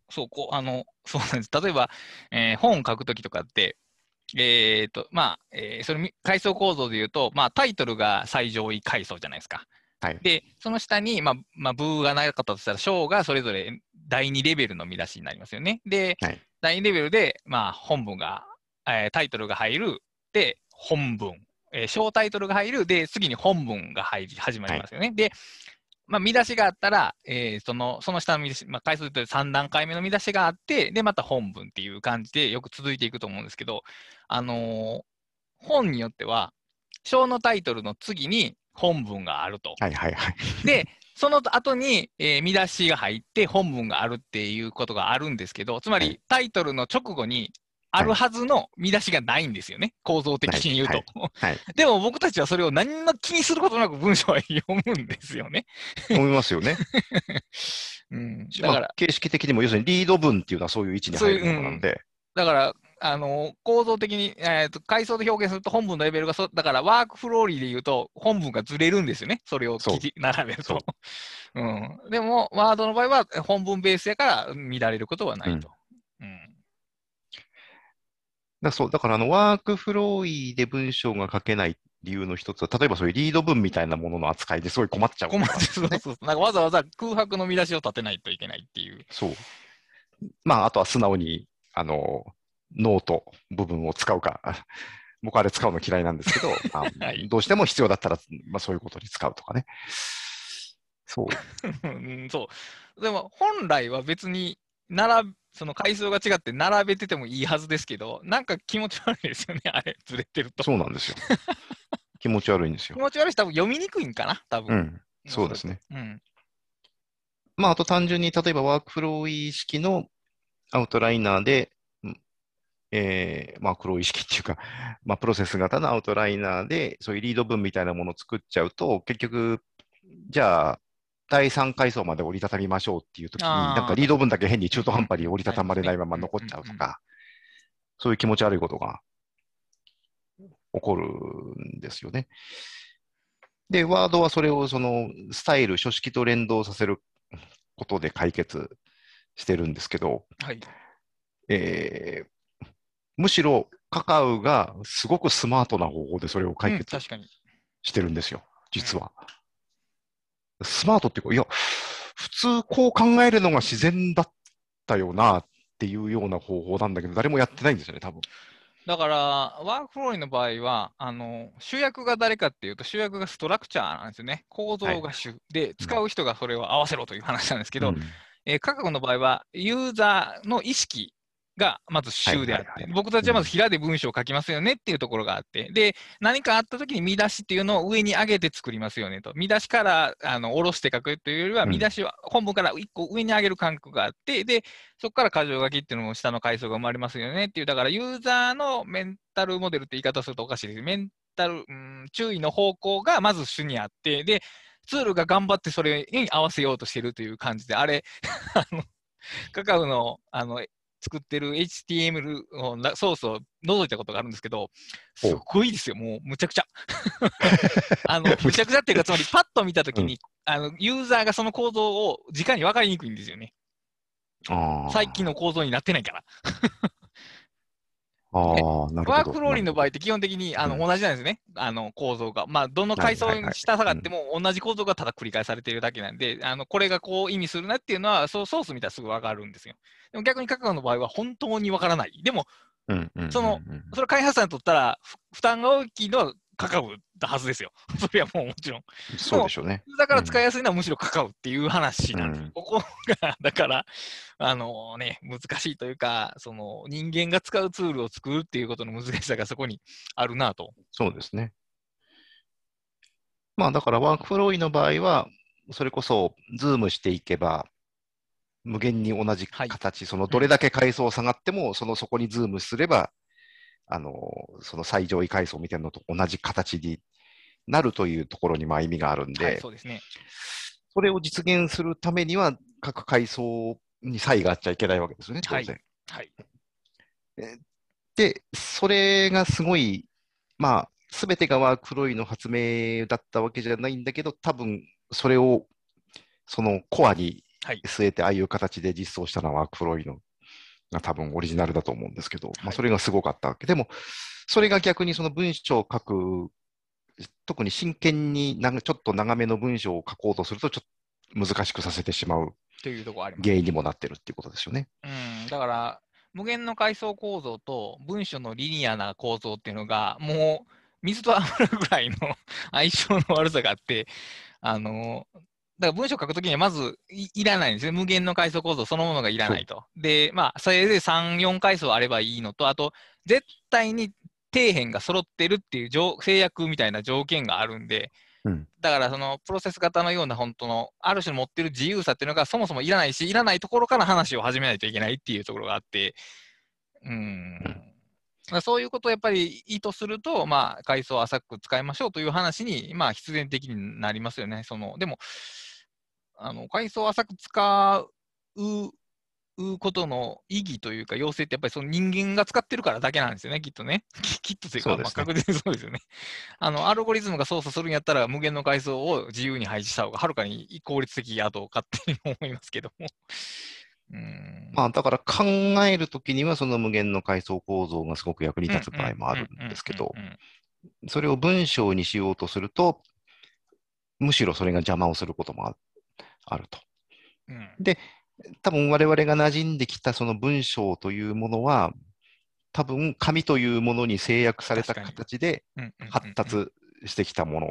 そう、こう、あの、そうなんです。例えば、えー本を書くときとかって、えっ、と、まあ、えーそ階層構造で言うと、まあ、タイトルが最上位階層じゃないですか。はいで、その下に、まあ、まあ、ブーがなかったとしたら、章がそれぞれ第2レベルの見出しになりますよね。で、はい第2レベルで、まあ、本文が、えータイトルが入る、で、本文、えー小タイトルが入る、で、次に本文が入り、始まりますよね。で、まあ、見出しがあったら、えーその、その下の見出し、まあ、回数で言うと3段階目の見出しがあって、で、また本文っていう感じでよく続いていくと思うんですけど、あのー本によっては、章のタイトルの次に本文があると。はいはいはい。で、その後に、えー見出しが入って本文があるっていうことがあるんですけど、つまりはいタイトルの直後にあるはずの見出しがないんですよね、構造的に言うと。はい。でも僕たちはそれを何の気にすることなく文章は読むんですよね。思いますよね。うん、だまあから、形式的にも、要するにリード文っていうのはそういう位置に入るものなんで、だから、あの構造的に、えーと、階層で表現すると本文のレベルがそ、だからワークフローリーで言うと本文がずれるんですよね、それを並べるそうと。うん、でも、ワードの場合は本文ベースやから乱れることはないと。うんだそう、だからあの WorkFlowyで文章が書けない理由の一つは、例えばそういうリード文みたいなものの扱いですごい困っちゃう困ってことなんですよね。そうそうそうなんかわざわざ空白の見出しを立てないといけないっていう。そう。まあ、あとは素直に、あの、ノート部分を使うか。僕あれ使うの嫌いなんですけど、まあはいどうしても必要だったら、まあそういうことに使うとかね。そう。うんそう。でも、本来は別に、並びその階層が違って並べててもいいはずですけど、なんか気持ち悪いですよね、あれ、ずれてると。そうなんですよ。気持ち悪いんですよ。気持ち悪いし、多分読みにくいんかな、多分。うん。そうですね。うん。まあ、あと単純に、例えばワークフロー意識のアウトライナーで、うんえー、まあ、クロー意識っていうか、まあ、プロセス型のアウトライナーで、そういうリード文みたいなものを作っちゃうと、結局、じゃあ、第3階層まで折りたたみましょうっていうときに、なんかリード文だけ変に中途半端に折りたたまれないまま残っちゃうとか、そういう気持ち悪いことが起こるんですよね。で、ワードはそれをそのスタイル、書式と連動させることで解決してるんですけど、はい。えーむしろカカウがすごくスマートな方法でそれを解うん決。してるんですよ、実は。スマートっていうか、いや、普通こう考えるのが自然だったよなっていうような方法なんだけど、誰もやってないんですよね、多分。だから、ワークフローの場合は、あの、主役が誰かっていうと、主役がストラクチャーなんですよね。構造が主。で、使う人がそれを合わせろという話なんですけど、うんえー、価格の場合は、ユーザーの意識がまず主であって、はいはいはい僕たちはまず平で文章を書きますよねっていうところがあって、で、何かあった時に見出しっていうのを上に上げて作りますよねと。見出しからあの下ろして書くというよりは、うん見出しは本文から一個上に上げる感覚があって、で、そこから箇条書きっていうのも下の階層が生まれますよねっていう、だからユーザーのメンタルモデルって言い方をするとおかしいです。メンタル、うん、注意の方向がまず主にあって、で、ツールが頑張ってそれに合わせようとしてるという感じで、あれ、あの、カカオの、あの、作ってる HTML のなソースを覗いたことがあるんですけど、すごいですよ、もうむちゃくちゃ。あの、むちゃくちゃっていうか、つまりパッと見たときに、あの、ユーザーがその構造を直に分かりにくいんですよね。最近の構造になってないから。ああ、なるほど。ワークフローリーの場合合って基本的にあの、うん同じなんですね、あの構造が。まあ、どの階層に下下がっても同じ構造がただ繰り返されているだけなんで、あのこれがこう意味するなっていうのは、そうソース見たらすぐ分かるんですよ。でも逆にカカオの場合は本当に分からない。でも、そのそれ開発者にとったらふ負担が大きいのはカカオだはずですよ。それはもうもちろん。そうでしょうね。だから使いやすいのはむしろ過去っていう話なんです。うんここが、だから、あのね、難しいというか、その人間が使うツールを作るっていうことの難しさがそこにあるなと。そうですね。まあだからワークフローイの場合は、それこそズームしていけば、無限に同じはい形、そのどれだけ階層下がっても、そのそこにズームすれば、あの、その最上位階層みたいなのと同じ形になるというところにまあ意味があるんで、はい、そうですね。それを実現するためには、各階層に差異があっちゃいけないわけですよね、当然。はい。で、それがすごい、まあ、すべてがワークフロイの発明だったわけじゃないんだけど、多分それをそのコアにはい据えて、ああいう形で実装したのはワークフロイのが多分オリジナルだと思うんですけど、まあ、はいそれがすごかったわけでも、それが逆にその文章を書く、特に真剣になんかちょっと長めの文章を書こうとすると、ちょっと難しくさせてしまうというところあります。原因にもなってるっていうことですよね。うん、だから、無限の階層構造と文章のリニアな構造っていうのが、もう水と油ぐらいの相性の悪さがあって、あの、だから文章を書くときにはまずいいらないんですね。無限の階層構造そのものがいらないと。で、まあ、それで3、4階層あればいいのと、あと、絶対に底辺が揃ってるっていう条制約みたいな条件があるんで、うんだからそのプロセス型のような本当のある種持ってる自由さっていうのがそもそもいらないし、いらないところから話を始めないといけないっていうところがあって、うん。だからそういうことをやっぱり意図すると、まあ、階層を浅く使いましょうという話に、まあ、必然的になりますよね。そのでも、あの階層を浅く使ううことの意義というか、要請ってやっぱりその人間が使ってるからだけなんですよね、きっとね。ききっとというか、まあ、確実にそうですよね。あの、アルゴリズムが操作するんやったら、無限の階層を自由に配置した方がはるかに効率的やと勝手に思いますけども。うんまあ、だから考えるときには、その無限の階層構造がすごく役に立つ場合もあるんですけどそれを文章にしようとすると、むしろそれが邪魔をすることもああると。うん。うん多分我々が馴染んできたその文章というものは、多分紙というものに制約された形で発達してきたもの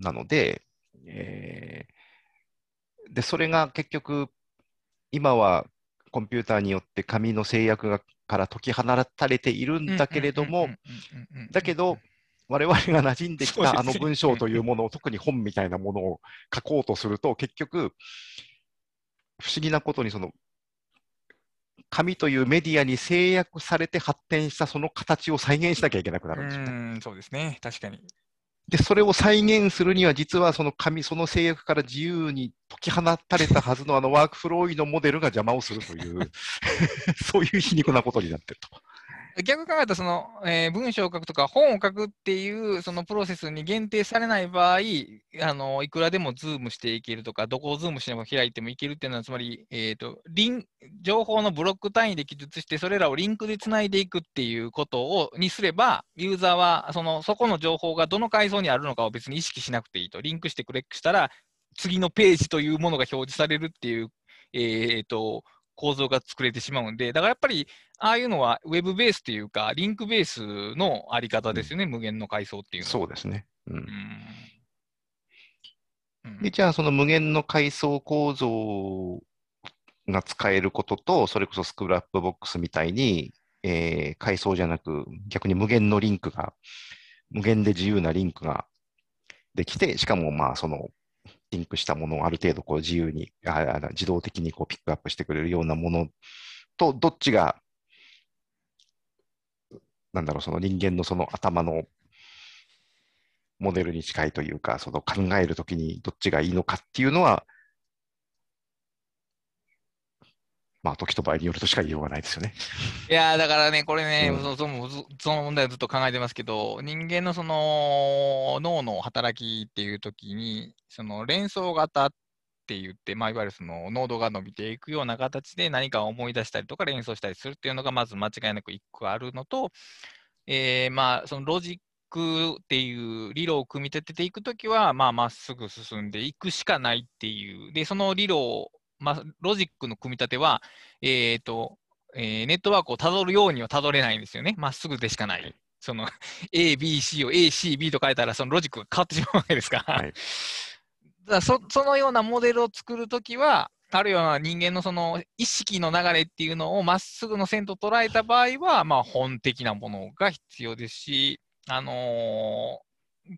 なので、えーで、それが結局、今はコンピューターによって紙の制約がから解き放たれているんだけれども、だけど、我々が馴染んできたあの文章というものを、特に本みたいなものを書こうとすると、結局、不思議なことに、その、紙というメディアに制約されて発展したその形を再現しなきゃいけなくなるんですよね。うんそうですね、確かに。で、それを再現するには、実はその紙、その制約から自由に解き放たれたはずのあのワークフローイのモデルが邪魔をするという、そういう皮肉なことになってると。逆に考えたその、えー文章を書くとか本を書くっていうそのプロセスに限定されない場合、あのいくらでもズームしていけるとか、どこをズームしながら開いてもいけるっていうのは、つまり、えーとリン、情報のブロック単位で記述して、それらをリンクでつないでいくっていうことをにすれば、ユーザーはそのそこの情報がどの階層にあるのかを別に意識しなくていいと、リンクしてクリックしたら、次のページというものが表示されるっていう、えーと構造が作れてしまうんで、だからやっぱりああいうのはウェブベースっていうか、リンクベースのあり方ですよね、無限の階層っていうのは。そうですね。うんうん。うんで、じゃあ、その無限の階層構造が使えることと、それこそスクラップボックスみたいに、えー階層じゃなく、逆に無限のリンクが、無限で自由なリンクができて、しかも、まあ、その、リンクしたものをある程度こう自由に、ああ自動的にこうピックアップしてくれるようなものと、どっちが、なんだろう、その人間のその頭のモデルに近いというか、その考えるときにどっちがいいのかっていうのは、まあ、時と場合によるとしか言いようがないですよね。いやーだからね、これね、うんそそのずその問題をずっと考えてますけど、人間のその脳の働きっていうときに、その連想型って言って、まあ、いわゆるその濃度が伸びていくような形で何かを思い出したりとか連想したりするっていうのがまず間違いなく一個あるのと、えーまあ、そのロジックっていう理論を組み立てていくときは、まあ、まっすぐ進んでいくしかないっていう。で、その理論を、まあ、ロジックの組み立ては、えーと、えーネットワークをたどるようにはたどれないんですよね。まっすぐでしかない。その A、B、C を A、C、B と書いたら、そのロジックが変わってしまうわけですから。はいだそそのようなモデルを作るときは、あるような人間のその意識の流れっていうのをまっすぐの線と捉えた場合は、まあ、本的なものが必要ですし、あのー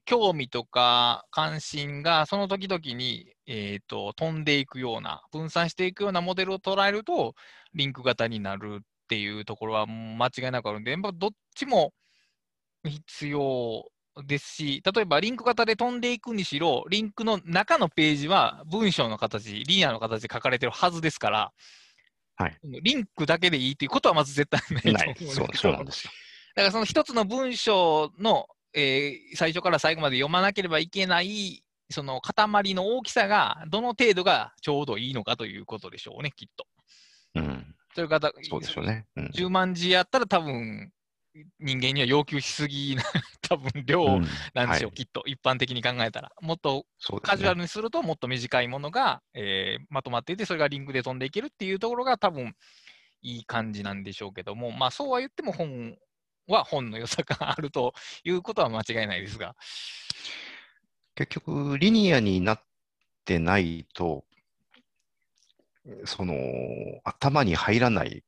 興味とか関心がその時々に、えー、と飛んでいくような、分散していくようなモデルを捉えると、リンク型になるっていうところは間違いなくあるんで、やっぱどっちも必要ですし、例えばリンク型で飛んでいくにしろ、リンクの中のページは文章の形、リニアの形で書かれてるはずですから、はいリンクだけでいいということはまず絶対ないと。思うんですそうけどそうなんですよ。だからその一つの文章の、えー最初から最後まで読まなければいけない、その塊の大きさが、どの程度がちょうどいいのかということでしょうね、きっと。うん。それから、そうでしょうね。うん。10万字やったら多分、人間には要求しすぎな、多分量うんなんでしょう、はいきっと、一般的に考えたら。もっと。カジュアルにすると、もっと短いものが、えーまとまっていて、それがリンクで飛んでいけるっていうところが多分いい感じなんでしょうけども、まあそうは言っても本は本の良さがあるということは間違いないですが。結局、リニアになってないと、その、頭に入らない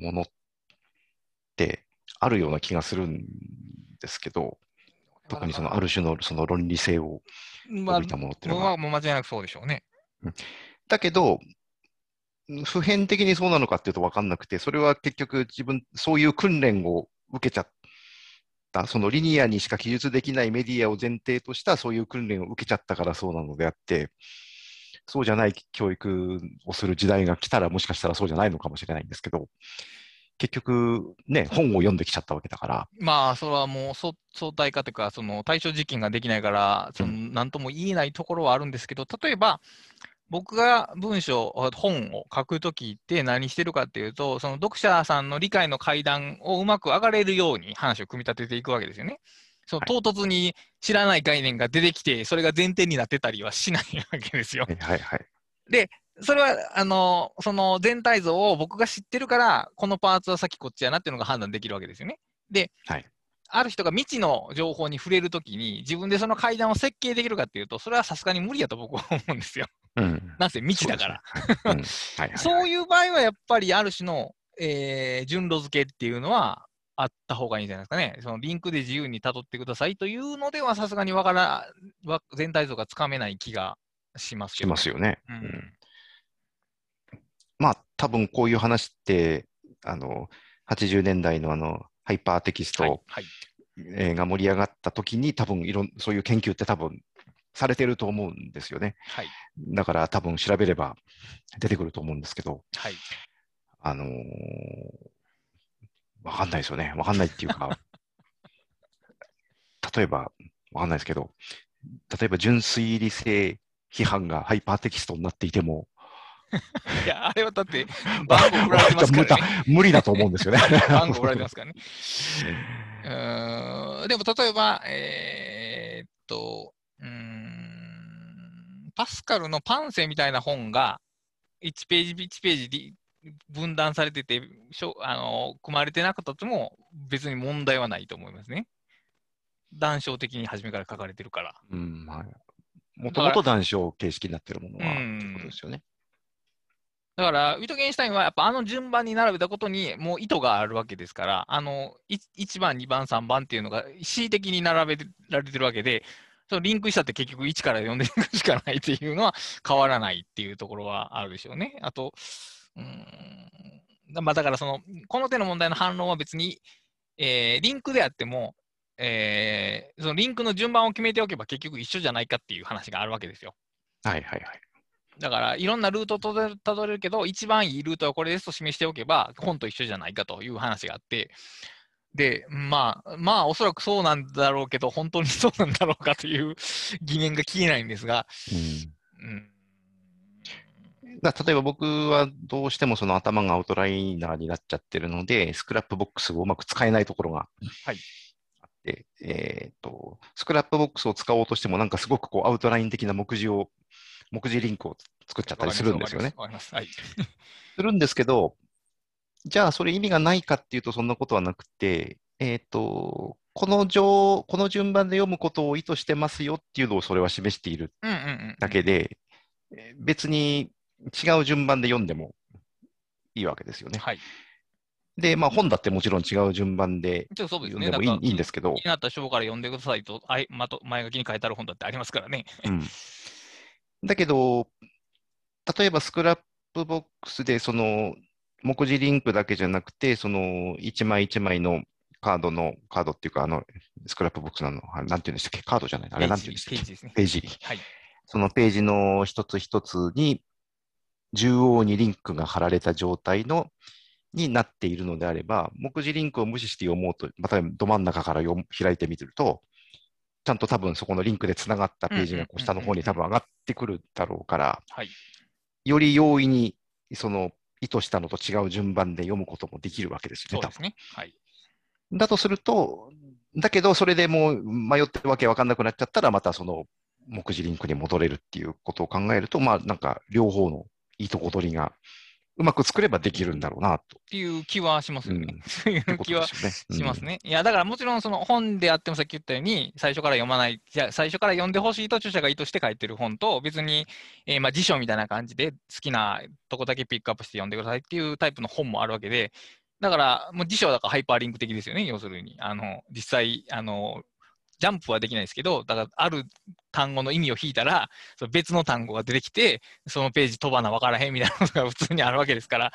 ものってあるような気がするんですけど、特にそのある種のその論理性をまあ、帯びたものっていうのは。まあもう間違いなくそうでしょうね。だけど、普遍的にそうなのかっていうと分かんなくて、それは結局自分、そういう訓練を受けちゃった、そのリニアにしか記述できないメディアを前提としたそういう訓練を受けちゃったからそうなのであって、そうじゃない教育をする時代が来たらもしかしたらそうじゃないのかもしれないんですけど、結局ね、本を読んできちゃったわけだから、まあ、それはもうそ相対化というか、その対象実験ができないから、そのなんとも言えないところはあるんですけど、例えば、僕が文章、本を書くときって何してるかっていうと、その読者さんの理解の階段をうまく上がれるように話を組み立てていくわけですよね。そのはい唐突に知らない概念が出てきて、それが前提になってたりはしないわけですよ。はいはいはい。それは、あの、その全体像を僕が知ってるから、このパーツは先こっちやなっていうのが判断できるわけですよね。で、はいある人が未知の情報に触れるときに、自分でその階段を設計できるかっていうと、それはさすがに無理だと僕は思うんですよ。うん。なんせ未知だから。そういういう場合はやっぱりある種の、えー順路付けっていうのはあった方がいいんじゃないですかね。そのリンクで自由に辿ってくださいというのではさすがにわからわ全体像がつかめない気がしますけど。しますよね。ううんんまあ、多分こういう話って、あの、80年代のあの、ハイパーテキスはいトはい。えーが盛り上がった時に、多分いろん、そういう研究って多分されてると思うんですよね。はい。だから多分調べれば出てくると思うんですけど、はい。あのーわかんないですよね。わかんないっていうか、例えば、わかんないですけど、例えば純粋理性批判がハイパーテキストになっていても、いや、あれはだって、番号振られてますからね。無理だと思うんですよね。番号振られてますからね。うーんでも例えば、えーっと、うーん、パスカルのパンセみたいな本が、1ページ1ページで分断されてて、しょあの組まれてなかったとも別に問題はないと思いますね。談笑的に初めから書かれてるから。うん、はい。もともと談笑形式になってるものは、うんということですよね。だから、ウィトゲンシュタインはやっぱあの順番に並べたことにもう意図があるわけですから、あのい1番、2番、3番っていうのが恣意的に並べられてるわけで、そのリンクしたって結局1から読んでいくしかないっていうのは変わらないっていうところはあるでしょうね。あと、うーんまあ、だからその、この手の問題の反論は別に、えーリンクであっても、えーそのリンクの順番を決めておけば結局一緒じゃないかっていう話があるわけですよ。はいはいはい。だから、いろんなルートをたどれるけど、一番いいルートはこれですと示しておけば、本と一緒じゃないかという話があって、で、まあ、まあ、おそらくそうなんだろうけど、本当にそうなんだろうかという 疑念が消えないんですが、うん。うん、だ例えば僕はどうしてもその頭がアウトライナーになっちゃってるので、スクラップボックスをうまく使えないところがはい。あって、えーと、スクラップボックスを使おうとしても、なんかすごくこうアウトライン的な目次を、目次リンクを作っちゃったりするんですよね。す。はい。するんですけど、じゃあそれ意味がないかっていうとそんなことはなくて、えっ、と、この上、この順番で読むことを意図してますよっていうのをそれは示している。だけで、えー別に違う順番で読んでもいいわけですよね。はい。で、まあ本だってもちろん違う順番で。読んでもいいいいんですけど気、になった章から読んでくださいと、あいまと前書きに書いてある本だってありますからね。うん。だけど、例えばスクラップボックスで、その、目次リンクだけじゃなくて、その、一枚一枚のカードの、カードっていうか、あの、Scrapbox なの、あなんていうんでしたっけ？カードじゃないあれなんていうんでしたっけ？ページですね。ページ。はい。そのページの一つ一つに、縦横にリンクが貼られた状態の、になっているのであれば、目次リンクを無視して読もうと、またど真ん中から読む開いてみると、ちゃんと多分そこのリンクでつながったページがこう下の方に多分上がってくるだろうから、はい。より容易にその意図したのと違う順番で読むこともできるわけですよね、そうですね。はい。だとすると、だけどそれでもう迷ってわけわかんなくなっちゃったら、またその目次リンクに戻れるっていうことを考えると、まあなんか両方のいいとこ取りがうまく作ればできるんだろうなと。っていう気はしますよね。うんそういいう気は。しますね。いや、だからもちろんその本であってもさっき言ったように、最初から読まない、じゃあ最初から読んでほしいと著者が意図して書いてる本と、別に、えーまあ辞書みたいな感じで好きなとこだけピックアップして読んでくださいっていうタイプの本もあるわけで、だからもう辞書だからハイパーリンク的ですよね、要するに。あの、実際、あの、ジャンプはできないですけど、だからある単語の意味を引いたら、その別の単語が出てきて、そのページ飛ばな分からへんみたいなことが普通にあるわけですから、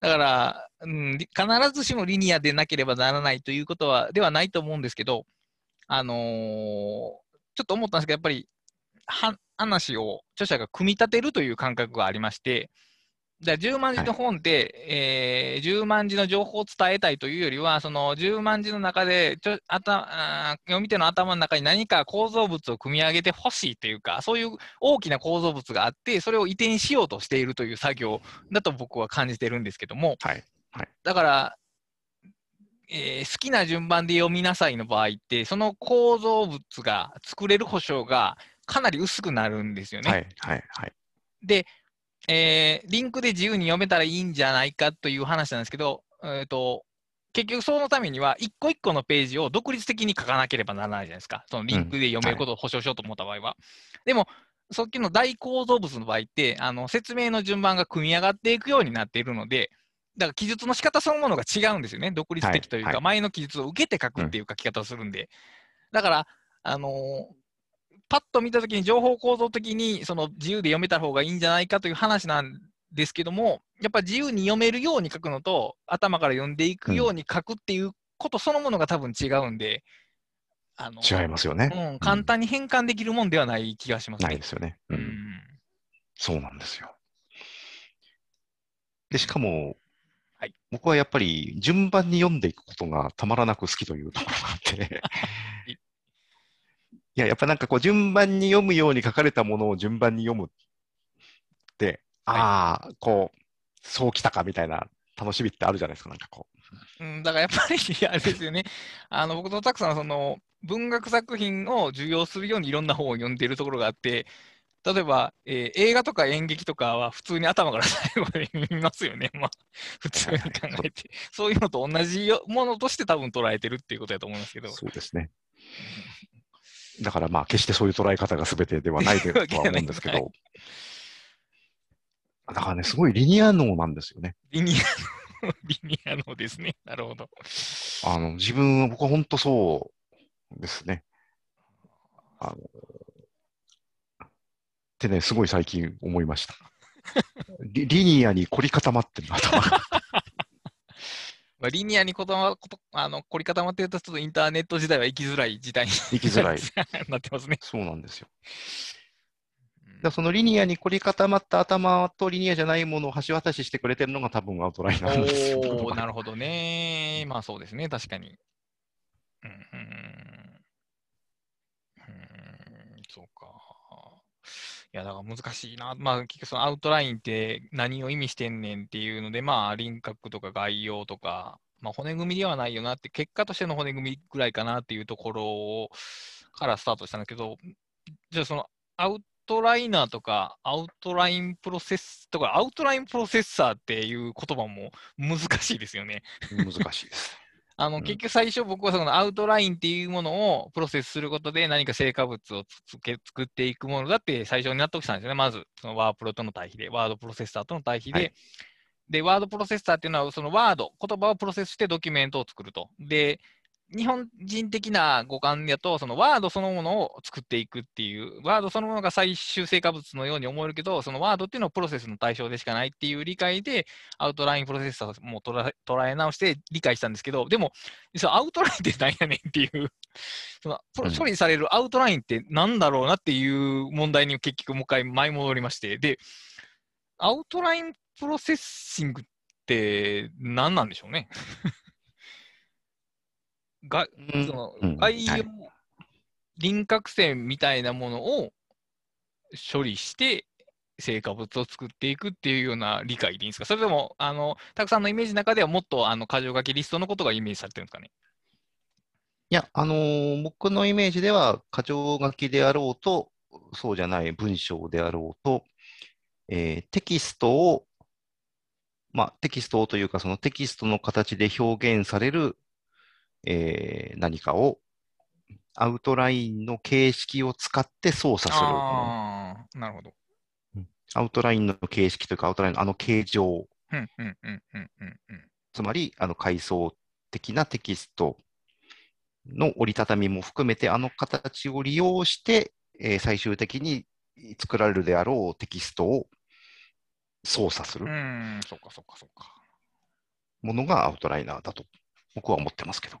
だから、うん、必ずしもリニアでなければならないということは、ではないと思うんですけど、あのーちょっと思ったんですけど、やっぱり、話を著者が組み立てるという感覚がありまして、だから10万字の本で、えー10万字の情報を伝えたいというよりは、その10万字の中でちょあた読み手の頭の中に何か構造物を組み上げてほしいというか、そういう大きな構造物があって、それを移転しようとしているという作業だと僕は感じてるんですけども、はい。だから、えー好きな順番で読みなさいの場合って、その構造物が作れる保証がかなり薄くなるんですよね。はい。はい。はい。で、えーリンクで自由に読めたらいいんじゃないかという話なんですけど、えーと結局そのためには、一個一個のページを独立的に書かなければならないじゃないですか。そのリンクで読めることを保証しようと思った場合は。でも、さっきの大構造物の場合って、あの説明の順番が組み上がっていくようになっているので、だから記述の仕方そのものが違うんですよね。独立的というか、はいはい前の記述を受けて書くっていう書き方をするんで。だから、あのーパッと見たときに情報構造的にその自由で読めた方がいいんじゃないかという話なんですけども、やっぱ自由に読めるように書くのと、頭から読んでいくように書くっていうことそのものが多分違うんで、あの違いますよね。うん、簡単に変換できるもんではない気がしますね。ないですよね。う。うんんそうなんですよ。で、しかも、はい僕はやっぱり順番に読んでいくことがたまらなく好きというところがあって、いいや、やっぱなんかこう順番に読むように書かれたものを順番に読むって、ああ、こう、そうきたかみたいな楽しみってあるじゃないですか、なんかこうん、だからやっぱり、あれですよね、あの僕とたくさんはその文学作品を受容するようにいろんな本を読んでいるところがあって、例えば、えー映画とか演劇とかは普通に頭から最後まで見ますよね、まあ、普通に考えて。そういうのと同じよものとして多分捉えてるっていうことだと思いますけどう。。そうですね。だからまあ、決してそういう捉え方が全てではないでとは思うんですけはいど、だからね、すごいリニア脳なんですよね。リニアの、リニアのですね。なるほど。あの、自分、僕は本当そうですね。あの、ってね、すごい最近思いました。リリニアに凝り固まってるな、頭が。まあ、リニアにこだまことあの凝り固まってると、ちょっとインターネット時代は生きづらい時代に生きづらい。なってますね。そうなんですよ。うんだそのリニアに凝り固まった頭とリニアじゃないものを橋渡ししてくれてるのが多分アウトラインなんですよ。なるほどね。まあそうですね、確かに。うん、うん、うん、そうか。いや、だから難しいな。まあ結局そのアウトラインって何を意味してんねんっていうので、まあ輪郭とか概要とか、まあ骨組みではないよなって、結果としての骨組みぐらいかなっていうところをからスタートしたんだけど、じゃあそのアウトライナーとか、アウトラインプロセスとか、アウトラインプロセッサーっていう言葉も難しいですよね。難しいです。あの、うん結局最初僕はそのアウトラインっていうものをプロセスすることで何か成果物をつけ作っていくものだって最初に納得したんですよね。まず、そのワープロとの対比で、ワードプロセッサーとの対比で。はいで、ワードプロセッサーっていうのは、そのワード、言葉をプロセスしてドキュメントを作ると。で、日本人的な五感だと、そのワードそのものを作っていくっていう、ワードそのものが最終成果物のように思えるけど、そのワードっていうのはプロセスの対象でしかないっていう理解で、アウトラインプロセッサーも捉え直して理解したんですけど、でも、実はアウトラインって何やねんっていう、その処理されるアウトラインって何だろうなっていう問題に結局もう一回前戻りまして、で、アウトラインプロセッシングって何なんでしょうね？がうん。そのうん。概要、はい。輪郭線みたいなものを処理して成果物を作っていくっていうような理解でいいんですか？それとも、あの、たくさんのイメージの中ではもっとあの箇条書きリストのことがイメージされてるんですかね？いや、あのー僕のイメージでは、箇条書きであろうと、そうじゃない文章であろうと、えーテキストを、まあ、テキストをというか、そのテキストの形で表現される、えー何かを、アウトラインの形式を使って操作する。ああ、なるほど。アウトラインの形式というか、アウトラインのあの形状、うんうんうんうんうんうん。つまり、あの階層的なテキストの折りたたみも含めて、あの形を利用して、えー最終的に作られるであろうテキストを操作するうーん、そっかそっかそっか。ものがアウトライナーだと僕は思ってますけど。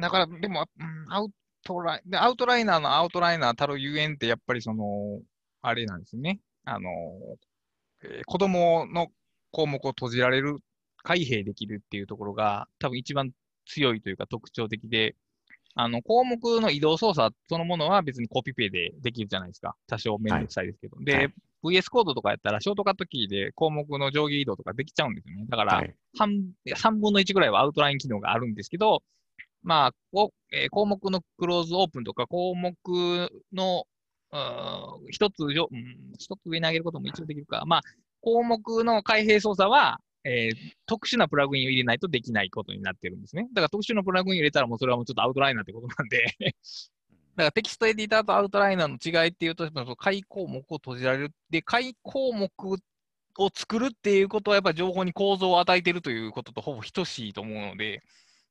だから、でも、うんアウトライでアウトライナーのアウトライナーたるゆえんって、やっぱりその、あれなんですね。あの、えー子供の項目を閉じられる、開閉できるっていうところが、多分一番強いというか特徴的で、あの、項目の移動操作そのものは別にコピペでできるじゃないですか。多少めんどくさいですけど。で、はい VS コードとかやったら、ショートカットキーで項目の上下移動とかできちゃうんですよね。だから、はい。半いや3分の1ぐらいはアウトライン機能があるんですけど、まあ、こえー項目のクローズオープンとか、項目の、一つ上、うん一つ上に上げることも一応できるか。まあ、項目の開閉操作は、えー特殊なプラグインを入れないとできないことになってるんですね。だから特殊なプラグイン入れたらもうそれはもうちょっとアウトライナーってことなんで。だからテキストエディターとアウトライナーの違いっていうと、その解項目を閉じられる。で、解項目を作るっていうことは、やっぱり情報に構造を与えているということとほぼ等しいと思うので、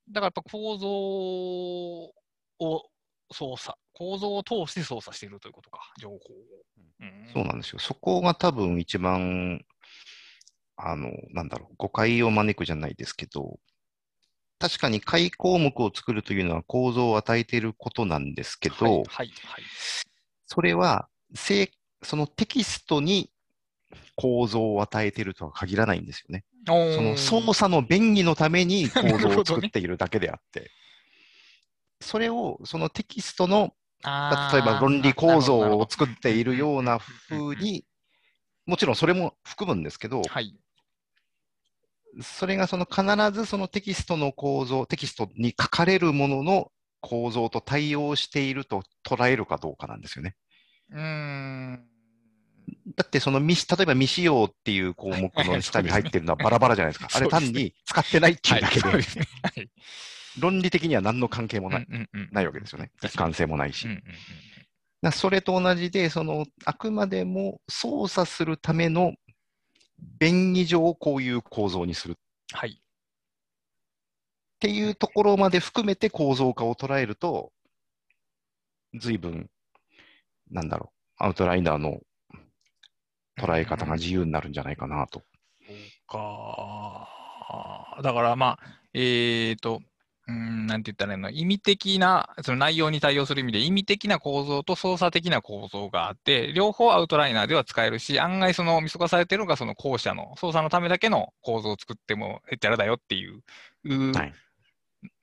だからやっぱ構造を操作、構造を通して操作しているということか、情報を。うんそうなんですよ。そこが多分一番、あの、なんだろう、誤解を招くじゃないですけど、確かに解項目を作るというのは構造を与えていることなんですけど、はい、はい、はい。それは、せいそのテキストに構造を与えているとは限らないんですよね。その操作の便宜のために 構造を作っているだけであって、それをそのテキストの例えば論理構造を作っているようなうんうに、もちろんそれも含むんですけど、はい。それがその必ずそのテキストの構造、テキストに書かれるものの構造と対応していると捉えるかどうかなんですよね。うーん。だってその未、例えば未使用っていう項目の下に入ってるのはバラバラじゃないですか。あれ単に使ってないっていうだけで。論理的には何の関係もない,、ないわけですよね。一貫性もないし。それと同じで、その、あくまでも操作するための便宜上こういう構造にするっはい。ていうところまで含めて構造化を捉えると、随分、なんだろう、アウトライナーの捉え方が自由になるんじゃないかなと。か。だからまあ、えっ、と、うーん、なんて言ったらいいの、意味的な、その内容に対応する意味で意味的な構造と操作的な構造があって、両方アウトライナーでは使えるし、案外その見透かされてるのがその後者の操作のためだけの構造を作ってもへっちゃらだよっていう、うはい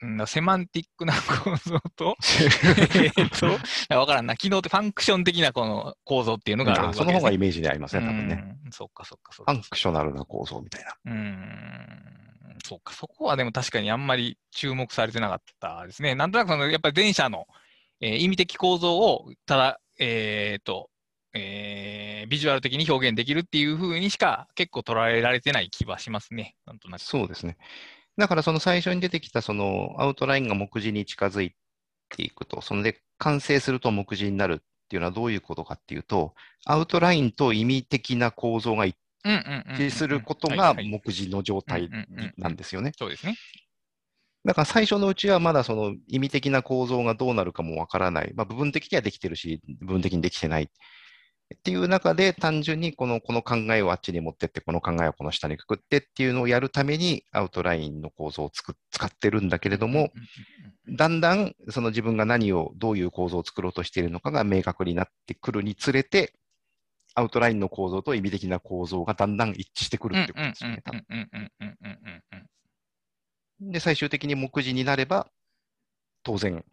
うんセマンティックな構造と、えっと、わからんな、機能ってファンクション的なこの構造っていうのがあるわけです、ね。あその方がイメージでありますね、多分ね。うんそっかそっかそっかファン。クショナルな構造みたいな。うーん、そうか、そこはでも確かにあんまり注目されてなかったですね。なんとなくその、やっぱり前者の、えー意味的構造を、ただ、えっ、と、えービジュアル的に表現できるっていう風にしか結構捉えられてない気はしますね。なんとなく。そうですね。だからその最初に出てきたそのアウトラインが目次に近づいていくと、そので完成すると目次になるっていうのはどういうことかっていうと、アウトラインと意味的な構造が一うんうんうんうんうん致することが目次の状態なんですよね。そうですね。だから最初のうちはまだその意味的な構造がどうなるかもわからない。まあ、部分的にはできてるし、部分的にできてない。っていう中で単純にこのこの考えをあっちに持ってって、この考えをこの下にくくってっていうのをやるためにアウトラインの構造をつく使ってるんだけれども、だんだんその自分が何を、どういう構造を作ろうとしているのかが明確になってくるにつれて、アウトラインの構造と意味的な構造がだんだん一致してくるってことですよね。で、最終的に目次になれば、当然、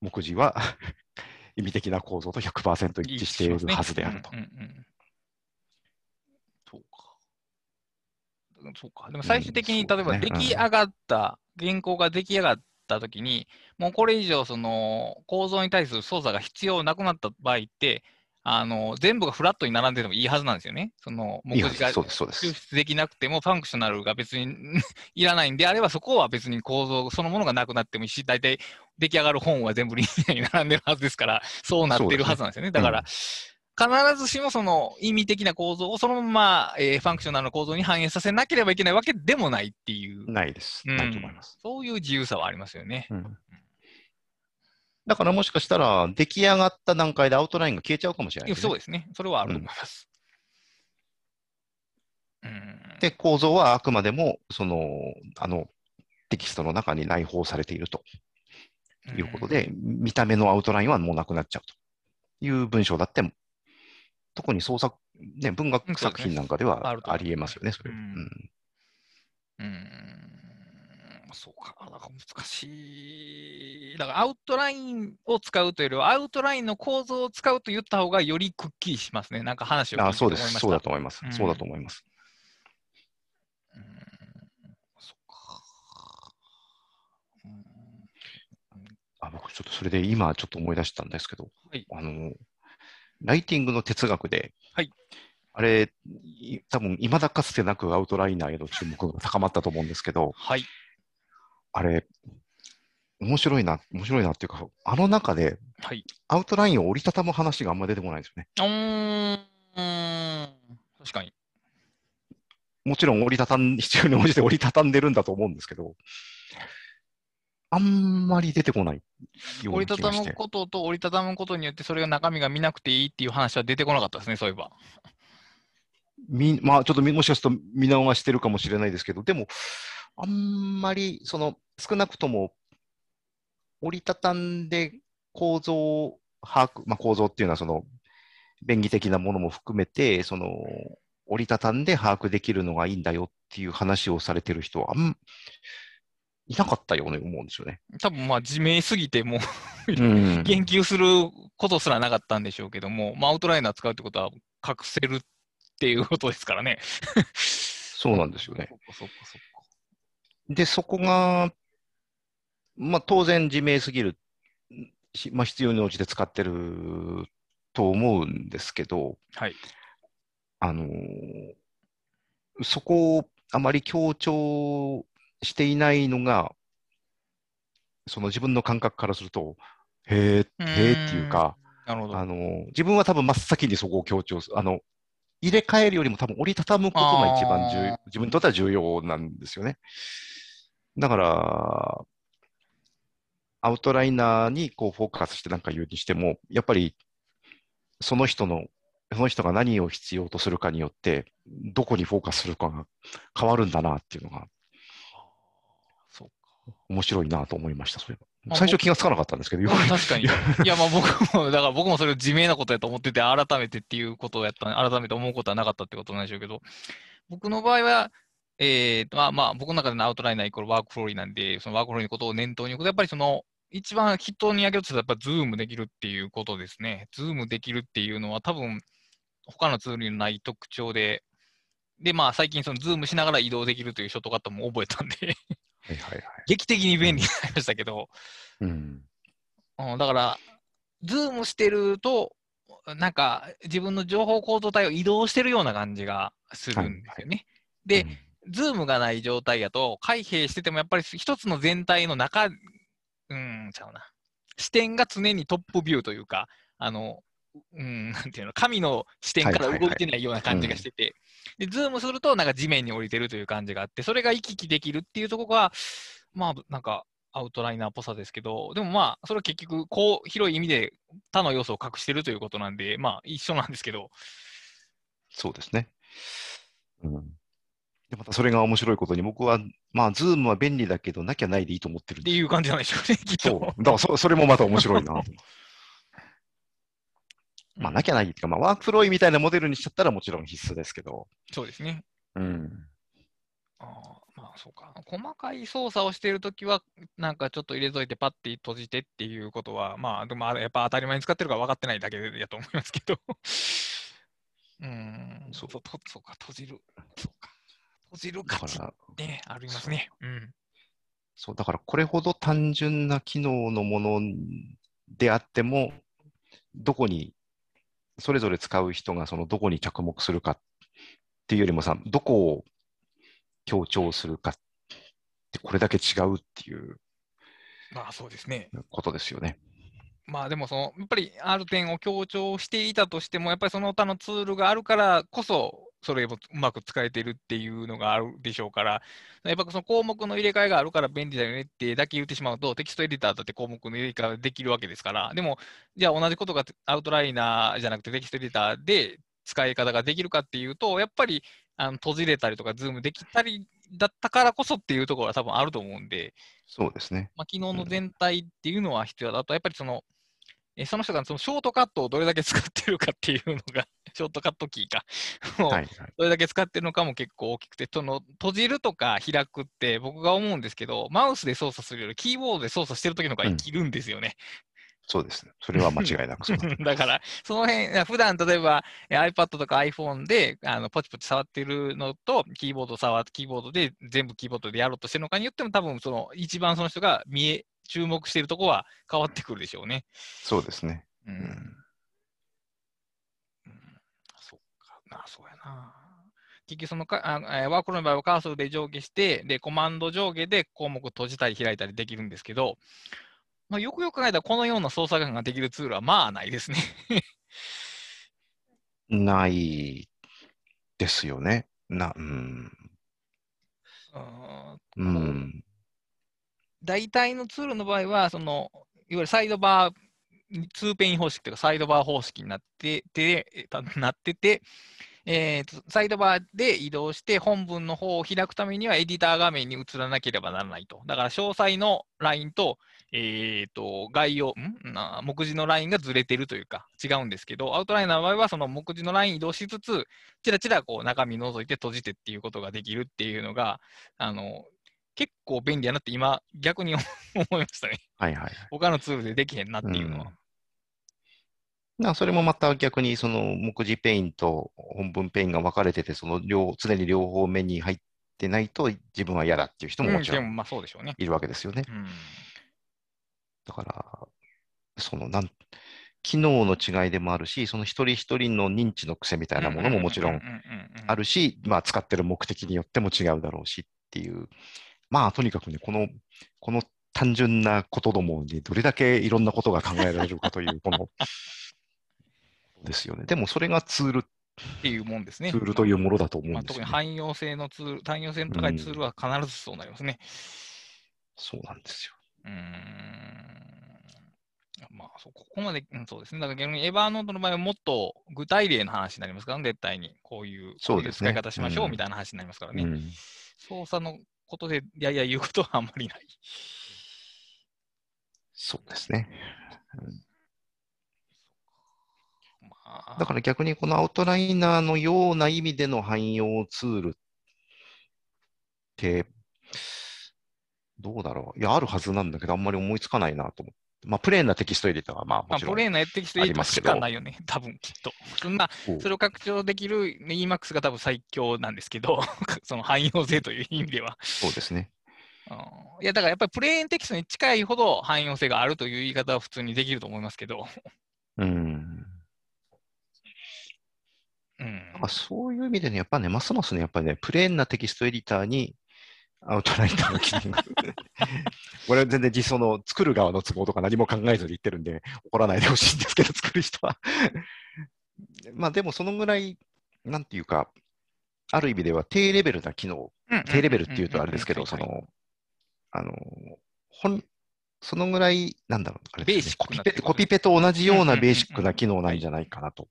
目次は 意味的な構造と100%一致しているはずであるとそうか。そうか。でも最終的に、うん例えば出来上がった、原稿が出来上がったときに、もうこれ以上、その構造に対する操作が必要なくなった場合って、あの全部がフラットに並んでてもいいはずなんですよね。その目次がそうです、そうです。抽出できなくても、ファンクショナルが別に いらないんであれば、そこは別に構造そのものがなくなってもいいし、大体出来上がる本は全部リニアに並んでるはずですから、そうなってるはずなんですよね。だから、必ずしもその意味的な構造をそのまま、えーファンクショナルの構造に反映させなければいけないわけでもないっていう、ないです。うんないと思います。そういう自由さはありますよね。うんだからもしかしたら、出来上がった段階でアウトラインが消えちゃうかもしれないね、そうですね。それはあると思います。うん。で、構造はあくまでも、その、あの、テキストの中に内包されていると。いうことで、見た目のアウトラインはもうなくなっちゃうという文章だって、特に創作、ね、文学作品なんかであはありえますよね、それ。ううん。んうーんそうか、なんか難しい。だからアウトラインを使うというよりは、アウトラインの構造を使うと言った方がよりくっきりしますね。なんか話を聞いあててそうです。そうだ。と思いますう。んそうだと思います。うーんそっか。うんあ僕、ちょっとそれで今ちょっと思い出したんですけど、はいあの、ライティングの哲学で、はいあれ、い多分未だかつてなくアウトライナーへの注目が高まったと思うんですけど、はい。あれ、面白いな、面白いなっていうか、あの中ではい。アウトラインを折りたたむ話があんま出てこないんですよね。うーん。確かに。もちろん折りたたん、必要に応じて折りたたんでるんだと思うんですけど、あんまり出てこない折りたた。むことと折りたたむことによって、それが中身が見なくていいっていう話は出てこなかったですね、そういえば。みまあ、ちょっとみもしかすると見直してるかもしれないですけど、でも、あんまり、その、少なくとも、折りたたんで構造を把握、まあ、構造っていうのは、その、便宜的なものも含めて、その、折りたたんで把握できるのがいいんだよっていう話をされてる人は、あん、いなかったように思うんですよね。多分まあ、自明すぎて、もううん 言及することすらなかったんでしょうけども、まあ、アウトライナー使うってことは隠せるっていうことですからね。そうなんですよね。そっかそっかそっか。で、そこが、まあ、当然自明すぎるし、まあ、必要に応じて使ってると思うんですけど、はい。あのーそこをあまり強調していないのが、その自分の感覚からすると、へー、へーっていうか、なるほど。あのー自分は多分真っ先にそこを強調する。あの、入れ替えるよりも多分折りたたむことが一番重自分にとっては重要なんですよね。だから、アウトライナーにこうフォーカスしてなんか言うにしても、やっぱりその人の、その人が何を必要とするかによって、どこにフォーカスするかが変わるんだなっていうのがそう面白いなと思いました、それはあ最初気がつかなかったんですけど、か。確かに。いや、まあ僕も、だから僕もそれを自明なことやと思ってて、改めてっていうことをやった、改めて思うことはなかったってことなんでしょうけど、僕の場合は、えーとまあまあ、僕の中でのアウトライナーイコール WorkFlowy なんで、その WorkFlowy のことを念頭に置くと、やっぱりその、一番筆頭に挙げるとしたら、やっぱズームできるっていうことですね。ズームできるっていうのは、多分、他のツールにない特徴で、で、まあ、最近、そのズームしながら移動できるというショートカットも覚えたんで、はいはいはい。劇的に便利になりましたけど、うん。うん、だから、ズームしてると、なんか自分の情報構造体を移動してるような感じがするんですよね。で、うんズームがない状態やと、開閉しててもやっぱり一つの全体の中、うん、ちゃうな。視点が常にトップビューというか、あの、うん、なんていうの、神の視点から動いてないような感じがしてて、で、ズームするとなんか地面に降りてるという感じがあって、それが行き来できるっていうところが、まあ、なんか、アウトライナーっぽさですけど、でもまあ、それは結局、こう、広い意味で他の要素を隠してるということなんで、まあ、一緒なんですけど、そうですね。うん。で、またそれが面白いことに、僕は、まあ、ズームは便利だけど、なきゃないでいいと思ってる。っていう感じなんでしょうね、きっそう。と。だからそ、それもまた面白いなと。まあ、なきゃないっていうか、まあ、ワークフローみたいなモデルにしちゃったらもちろん必須ですけど。そうですね。うん。あーまあそうか。細かい操作をしているときは、なんかちょっと入れといてパッて閉じてっていうことは、まあでもやっぱ当たり前に使ってるから分かってないだけやと思いますけど。うーん、そそうそうか、閉じる。そうか。閉じるだ価値から、ね、ありますね。うん。そう、だからこれほど単純な機能のものであっても、どこに、それぞれ使う人がそのどこに着目するかっていうよりもさ、どこを強調するかってこれだけ違うっていうまあそうですね。ことですよね。まあでもその、やっぱりある点を強調していたとしても、やっぱりその他のツールがあるからこそ、それもうまく使えてるっていうのがあるでしょうから、やっぱその項目の入れ替えがあるから便利だよねってだけ言ってしまうと、テキストエディターだって項目の入れ替えができるわけですから、でも、じゃあ同じことがアウトライナーじゃなくてテキストエディターで使い方ができるかっていうと、やっぱりあの閉じれたりとか、ズームできたりだったからこそっていうところは多分あると思うんで、そうですね。まあ、機能の全体っていうのは必要だと、やっぱりその、えその人がそのショートカットをどれだけ使ってるかっていうのが、ショートカットキーか、を。どれだけ使ってるのかも結構大きくて、その閉じるとか開くって僕が思うんですけど、マウスで操作するよりキーボードで操作してる時の方が生きるんですよね。そうですね。それは間違いなくそうだ。だから、その辺、普段例えばえ iPad とか iPhone であのポチポチ触ってるのと、キーボード触って、キーボードで全部キーボードでやろうとしてるのかによっても、多分その一番その人が見え、注目しているところは変わってくるでしょうね。そうですね。う。うんん。うんそっか、な、そうやな。結局そのかあ、えーワークローの場合はカーソルで上下して、で、コマンド上下で項目を閉じたり開いたりできるんですけど、まあ、よくよく考えたらこのような操作感ができるツールはまあないですね。ないですよね。な、うん。うんうん。大体のツールの場合は、そのいわゆるサイドバー、ツーペイン方式というか、サイドバー方式になってて、なってて、えーサイドバーで移動して本文の方を開くためにはエディター画面に移らなければならないと。だから詳細のラインと,、えー、と概要ん？な、目次のラインがずれてるというか違うんですけど、アウトライナーの場合はその目次のライン移動しつつ、ちらちらこう中身覗いて閉じてっていうことができるっていうのが、あの結構便利やなって今逆に思いましたね。はいはい。他のツールでできへんなっていうのは。なそれもまた逆にその目次ペインと本文ペインが分かれてて、その両常に両方目に入ってないと自分は嫌だっていう人ももちろんまあそうでしょうね。いるわけですよね。うんだから、そのなん、機能の違いでもあるし、その一人一人の認知の癖みたいなものももちろんある。るし、まあ使ってる目的によっても違うだろうしっていう、まあとにかくね、この、この単純なことどもにどれだけいろんなことが考えられるかという、この、ですよね。でもそれがツール、っていうもんですね。ツールというものだと思まあ、うんですよ、ね。特に汎用性のツール、汎用性の高いツールは必ずそうなりますね。そうなんですよ。うーん。まあそう、ここまで、うんそうですね。だから逆にエヴァーノートの場合はもっと具体例の話になりますからね、絶対に。こういう、こういうそうですね使い方しましょううんみたいな話になりますからね。うん。操作のことでや や言うことはあんまりない。そうですね。まあ、だから逆にこのアウトライナーのような意味での汎用ツールって、どうだろう。いや、あるはずなんだけど、あんまり思いつかないなと思って。まあ、プレーンなテキストエディターは、まあ、まあ、もちろんプレーンなやってきてありますけどしかないよね、多分きっと。そんな、こうそれを拡張できる EMAX が多分最強なんですけど、その汎用性という意味では。そうですね。うんいや、だからやっぱりプレーンテキストに近いほど汎用性があるという言い方は普通にできると思いますけど。うん。うんそういう意味でね、やっぱね、ますますね、やっぱりね、プレーンなテキストエディターにアウトライナーの機能が。これは全然実装の作る側の都合とか何も考えずに言ってるんで、怒らないでほしいんですけど、作る人は。まあでもそのぐらい、なんていうか、ある意味では低レベルな機能、低レベルっていうとあれですけど、その、あの、本、そのぐらい、なんだろう、あれですね、コピペ、コピペと同じようなベーシックな機能なんじゃないかなと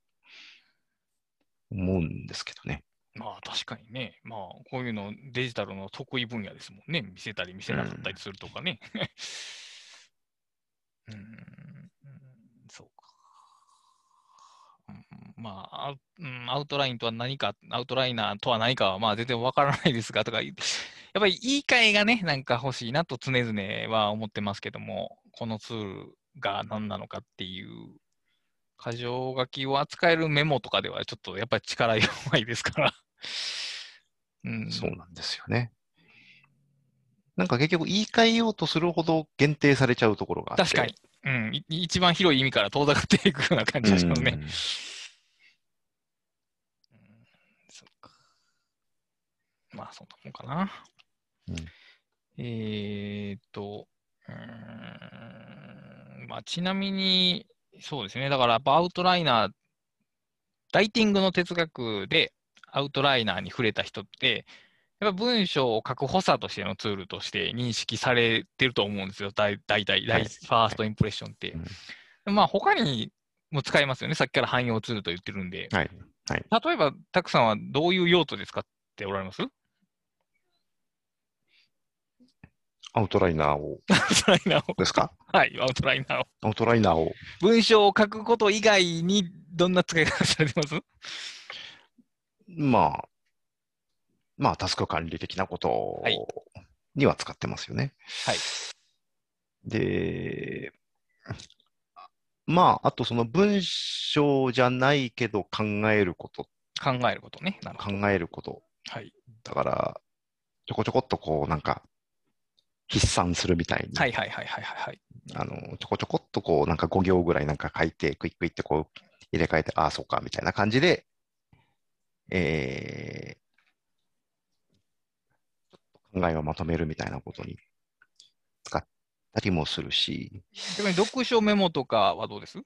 思うんですけどね。まあ確かにね、まあこういうのデジタルの得意分野ですもんね。見せたり見せなかったりするとかね。うん、うんそうか。うん、まあ、うん、アウトラインとは何か、アウトライナーとは何かはまあ全然わからないですが、とか、やっぱり言い換えがね、なんか欲しいなと常々は思ってますけども、このツールが何なのかっていう箇条書きを扱えるメモとかではちょっとやっぱり力弱いですから うん。そうなんですよね。なんか結局言い換えようとするほど限定されちゃうところがあって。確かに。うん。一番広い意味から遠ざかっていくような感じですよね。うん、そっか。まあ、そんなもんかな。うん、えー、っと、うん、まあ、ちなみに、そうですね。だからやっぱアウトライナー、ライティングの哲学でアウトライナーに触れた人って、やっぱ文章を書く補佐としてのツールとして認識されてると思うんですよ。大体、大ファーストインプレッションって。はい、まあ他にも使えますよね。さっきから汎用ツールと言ってるんで。はいはい、例えば、たくさんはどういう用途で使っておられます？アウトライナーを。アウトライナーを。ですか？はい、アウトライナーを。アウトライナーを。文章を書くこと以外にどんな使い方されてます？まあ、まあ、タスク管理的なことには使ってますよね。はい。で、まあ、あとその文章じゃないけど考えること。考えることね。考えること。はい。だから、ちょこちょこっとこう、なんか、筆算するみたいに。はいはいはいはいはい。あの、ちょこちょこっとこう、なんか5行ぐらいなんか書いて、クイックイってこう、入れ替えて、ああ、そうか、みたいな感じで、えー、考えをまとめるみたいなことに使ったりもするし。逆に読書メモとかはどうです？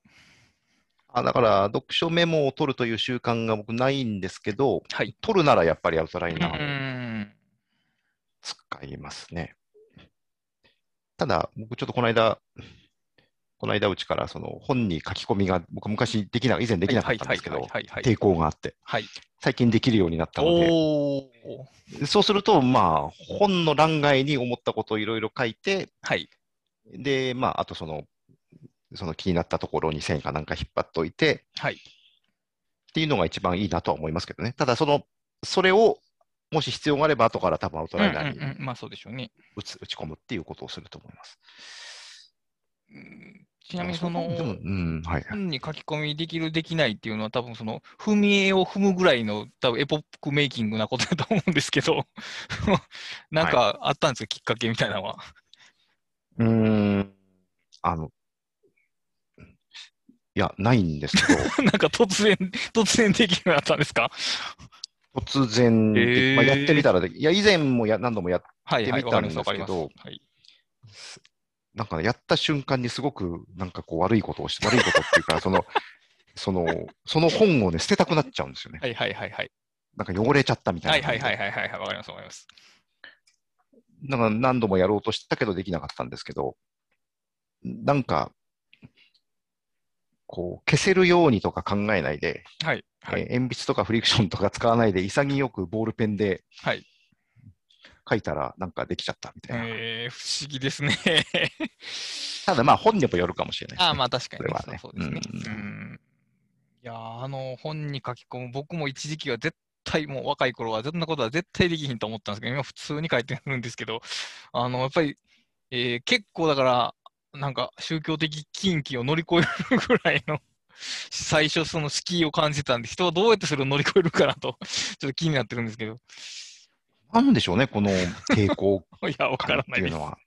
あだから、読書メモを取るという習慣が僕ないんですけど、はい、取るならやっぱりアウトライナーを使いますね。ただ、僕ちょっとこの間、この間うちからその本に書き込みが僕昔できな、以前できなかったんですけど、抵抗があって、はい、最近できるようになったので、そうすると、まあ、本の欄外に思ったことをいろいろ書いて、はい、で、まあ、あとその、その気になったところに線かなんか引っ張っておいて、はい、っていうのが一番いいなとは思いますけどね。ただ、その、それをもし必要があれば、後から多分アウトライナーに打ち込むっていうことをすると思います。ちなみにその、本に書き込みできる、できないっていうのは、多分その、踏み絵を踏むぐらいの、多分エポックメイキングなことだと思うんですけど、なんかあったんですか、きっかけみたいなのは？うん、あの、いや、ないんですけど。なんか突然、突然できるようになったんですか？突然、えー、まあ、やってみたらで、いや、以前もや何度もやってみたんですけど、はい、なんか、やった瞬間にすごく、なんかこう悪いことをして、悪いことっていうか、その、その、その本をね、捨てたくなっちゃうんですよね。はいはいはいはい。なんか汚れちゃったみたいな。はいはいはいはいはい、わかりますわかります。なんか何度もやろうとしたけどできなかったんですけど、なんか、こう、消せるようにとか考えないで、はいはい、えー、鉛筆とかフリクションとか使わないで、潔くボールペンで、はい、書いたらなんかできちゃったみたいな。えー、不思議ですね。ただまあ本にもよるかもしれない、ね、あまあ確かに、ね、ね、そうですね。うん、いやあの本に書き込む、僕も一時期は絶対もう若い頃はそんなことは絶対できひんと思ったんですけど、今普通に書いてるんですけど、あのやっぱり、えー、結構だから、なんか宗教的禁忌を乗り越えるぐらいの 最初その敷居を感じたんで、人はどうやってそれを乗り越えるかなと、ちょっと気になってるんですけど。なんでしょうね、この抵抗 いや、わからないっていうのは。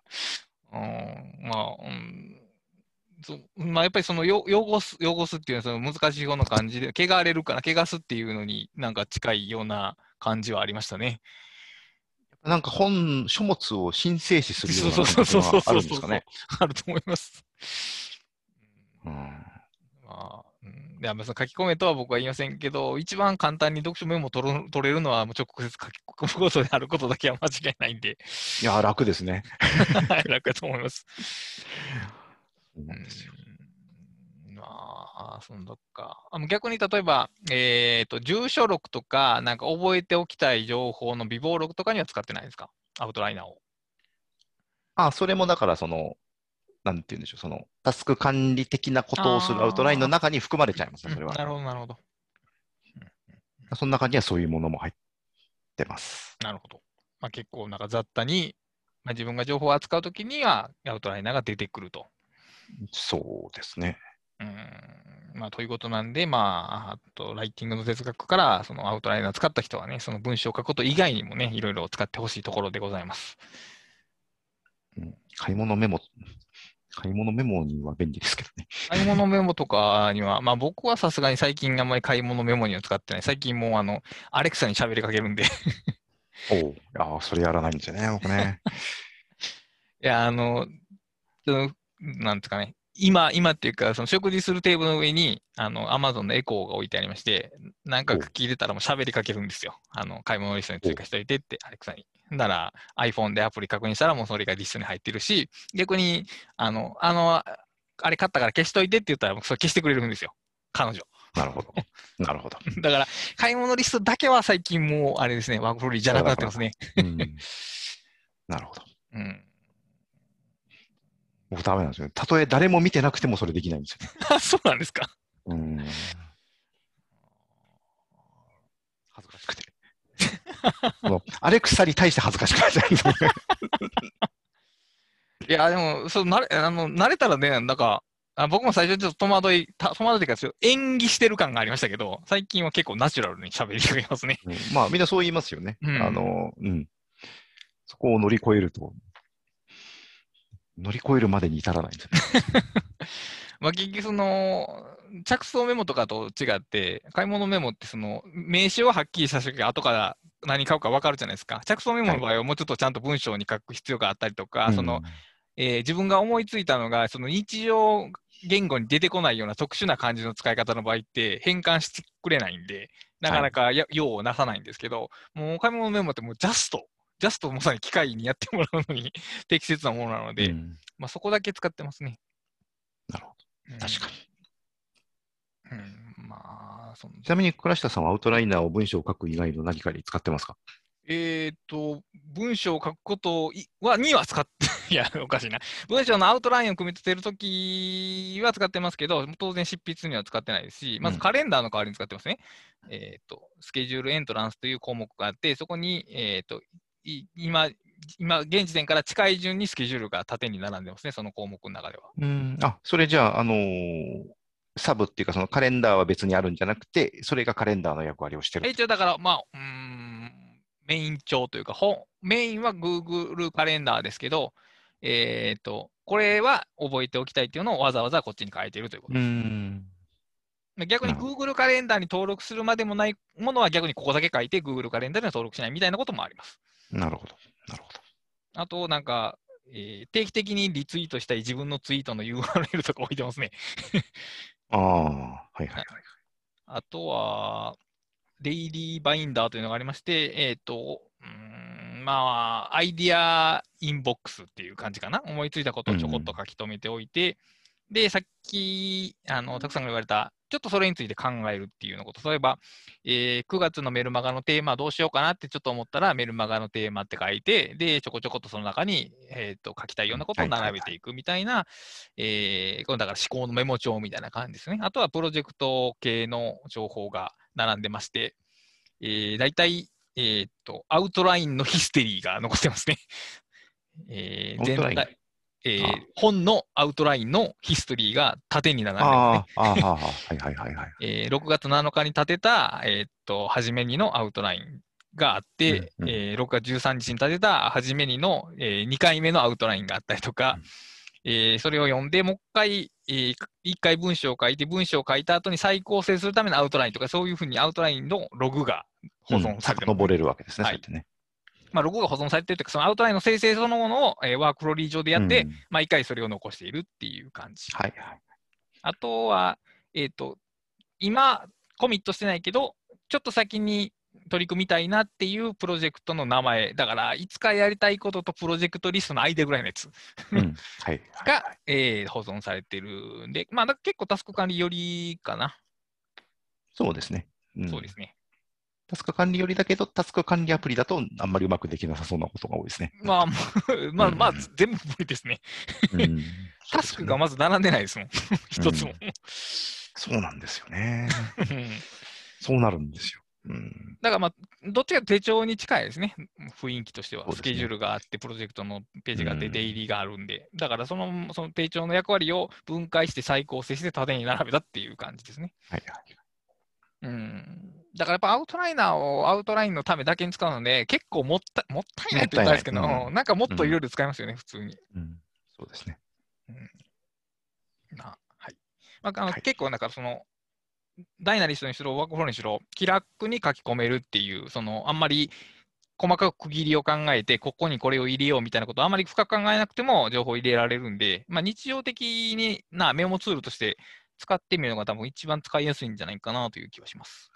うん、まあ、うん、まあ、やっぱりそのよ汚す、汚すっていうのはその難しい方の感じで、汚れるから、汚すっていうのになんか近いような感じはありましたね。なんか本、書物を申請詞するようなそうそうそうそうことがあるんですかね？あると思います。うんまあ、うん、書き込めとは僕は言いませんけど、一番簡単に読書メモを取る取れるのは、直接書き込むことであることだけは間違いないんで、いや、楽ですね。は い楽だと思います。そうなんですようんまあ、そのどっか。あの逆に例えば、えっ、と、住所録とか、なんか覚えておきたい情報の備忘録とかには使ってないですか？アウトライナーを。あ、それもだから、その、なんて言うんでしょう、その、タスク管理的なことをするアウトラインの中に含まれちゃいますね、それは。うんなるほど、なるほど。その中にはそういうものも入ってます。なるほど。まあ、結構なんか雑多に、まあ、自分が情報を扱うときにはアウトライナーが出てくると。そうですね。うんまあ、ということなんで、まあ、あと、ライティングの哲学から、そのアウトライナーを使った人はね、その文章を書くこと以外にもね、いろいろ使ってほしいところでございます。うん買い物メモ、買い物メモには便利ですけどね。買い物メモとかには、まあ僕はさすがに最近あんまり買い物メモには使ってない。最近もうあの、アレクサに喋りかけるんで。おうああ、それやらないんですよね、僕ね。いや、あのなんですかね。今、今っていうか、その食事するテーブルの上に、あの、アマゾンのエコーが置いてありまして、なんか聞いてたらもう喋りかけるんですよ。あの、買い物リストに追加しといてって、アレクサに。なら、iPhone でアプリ確認したらもうそれがリストに入ってるし、逆に、あの、あの、あれ買ったから消しといてって言ったら、もうそれ消してくれるんですよ。彼女。なるほど。なるほど。だから、買い物リストだけは最近もう、あれですね、ワークフリーじゃなくなってますね。うん、なるほど。うん。僕ダメなんですよね。たとえ誰も見てなくてもそれできないんですよ そうなんですか？うん。恥ずかしくて。アレクサに対して恥ずかしくなっちゃうんですよね。いや、でも、そう、慣れ、あの、慣れたらね、なんか、あ僕も最初ちょっと戸惑い、た戸惑いというか、演技してる感がありましたけど、最近は結構ナチュラルに喋りかけますね。うんまあ、みんなそう言いますよね。うんあの、うん。そこを乗り越えると、乗り越えるまでに至らないんですよね。まあ、結局その、着想メモとかと違って、買い物メモってその、名詞をはっきりしたとき後から何買うか分かるじゃないですか。着想メモの場合はもうちょっとちゃんと文章に書く必要があったりとか、その、えー自分が思いついたのが、その日常言語に出てこないような特殊な漢字の使い方の場合って変換してくれないんで、なかなかや用をなさないんですけど、もう買い物メモってもうジャスト、ジャストまさに機械にやってもらうのに 適切なものなので、うんまあ、そこだけ使ってますね。なるほうんど。確かに。うん、まあ、そのちなみに、倉下さんはアウトライナーを文章を書く以外の何かに使ってますか？えっ、と、文章を書くこといは、には使って、いや、おかしいな。文章のアウトラインを組み立てるときは使ってますけど、当然執筆には使ってないですし、まずうんカレンダーの代わりに使ってますね。えっ、と、スケジュールエントランスという項目があって、そこに、えっ、と、い今、今、現時点から近い順にスケジュールが縦に並んでますね、その項目の中では。うん。あ、それじゃあ、あのーサブっていうか、そのカレンダーは別にあるんじゃなくて、それがカレンダーの役割をしてる。一応だから、まあ、うーん、メイン帳というか、本メインは Google カレンダーですけど、えっ、と、これは覚えておきたいっていうのをわざわざこっちに書いてるということう。ん。逆に Google カレンダーに登録するまでもないものは逆にここだけ書いて Google カレンダーには登録しないみたいなこともあります。なるほど。なるほど。あと、なんか、えー定期的にリツイートしたい自分のツイートの URL とか置いてますね。ああ、はいはいはい。あとは、デイリーバインダーというのがありまして、えっ、と、うーんまあ、アイディアインボックスっていう感じかな。思いついたことをちょこっと書き留めておいて、で、さっき、あの、 Tak.さんが言われた、ちょっとそれについて考えるっていうようなこと。例えば、えー9月のメルマガのテーマどうしようかなってちょっと思ったら、メルマガのテーマって書いて、で、ちょこちょこっとその中に、えっ、と、書きたいようなことを並べていくみたいな、えだから思考のメモ帳みたいな感じですね。あとはプロジェクト系の情報が並んでまして、えー、大体、えーっと、アウトラインのヒストリーが残ってますね。えー全体えーあ本のアウトラインのヒストリーが縦に並んでますね。ああ、ああ、ああはいはいはいはい。えー6月7日に立てた、えーっと、初めにのアウトラインがあって、うんうんえー6月13日に立てた初めにの、え2回目のアウトラインがあったりとか、えーそれを読んで、もう一回、えー一回文章を書いて、文章を書いた後に再構成するためのアウトラインとか、そういうふうにアウトラインのログが保存されてる、遡れるわけですね、はいね。まあ、ログが保存されてるというか、そのアウトラインの生成そのものを、えー WorkFlowy 上でやって、うん毎回それを残しているっていう感じ。はいはい。あとは、えっ、と、今、コミットしてないけど、ちょっと先に取り組みたいなっていうプロジェクトの名前、だから、いつかやりたいこととプロジェクトリストの間ぐらいのやつうん。はい。が、えー保存されてるんで、まあ、結構タスク管理よりかな、そうですね。んそうですね。タスク管理よりだけど、タスク管理アプリだとあんまりうまくできなさそうなことが多いですね。まあ、まあ、まあうん、全部無理ですね。うん タスクがまず並んでないですもん、一つも。そうなんですよね。うんそうなるんですよ。うん。だからまあ、どっちかというと手帳に近いですね、雰囲気としては。スケジュールがあって、プロジェクトのページがあって、うん出入りがあるんで、だからそのその手帳の役割を分解して再構成して縦に並べたっていう感じですね。はいはい。うん。だからやっぱアウトライナーをアウトラインのためだけに使うので、結構もったもったいないって言ったらあれですけど、ないうんなんかもっといろいろ使いますよね、普通に。うん。そうですね。なはいまああのはい結構、なんかその、ダイナリストにしろ、ワークフローにしろ、気楽に書き込めるっていう、そのあんまり細かく区切りを考えて、ここにこれを入れようみたいなことをあんまり深く考えなくても情報を入れられるんで、まあ、日常的になメモツールとして使ってみるのが多分一番使いやすいんじゃないかなという気はします。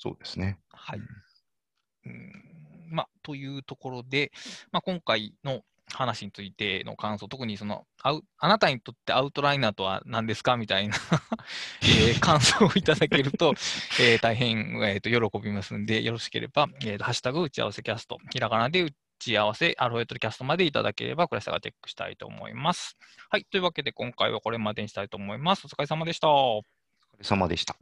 そうですね。はい。うんまあ、というところで、まあ、今回の話についての感想、特にそのアウあなたにとってアウトライナーとは何ですかみたいな、えー感想をいただけると、えー大変、えーと喜びますので、よろしければ、えーとハッシュタグ打ち合わせキャスト、ひらがなで打ち合わせ、アルファベットでキャストまでいただければ、クラスターがチェックしたいと思います。はい。というわけで、今回はこれまでにしたいと思います。お疲れ様でした。お疲れ様でした。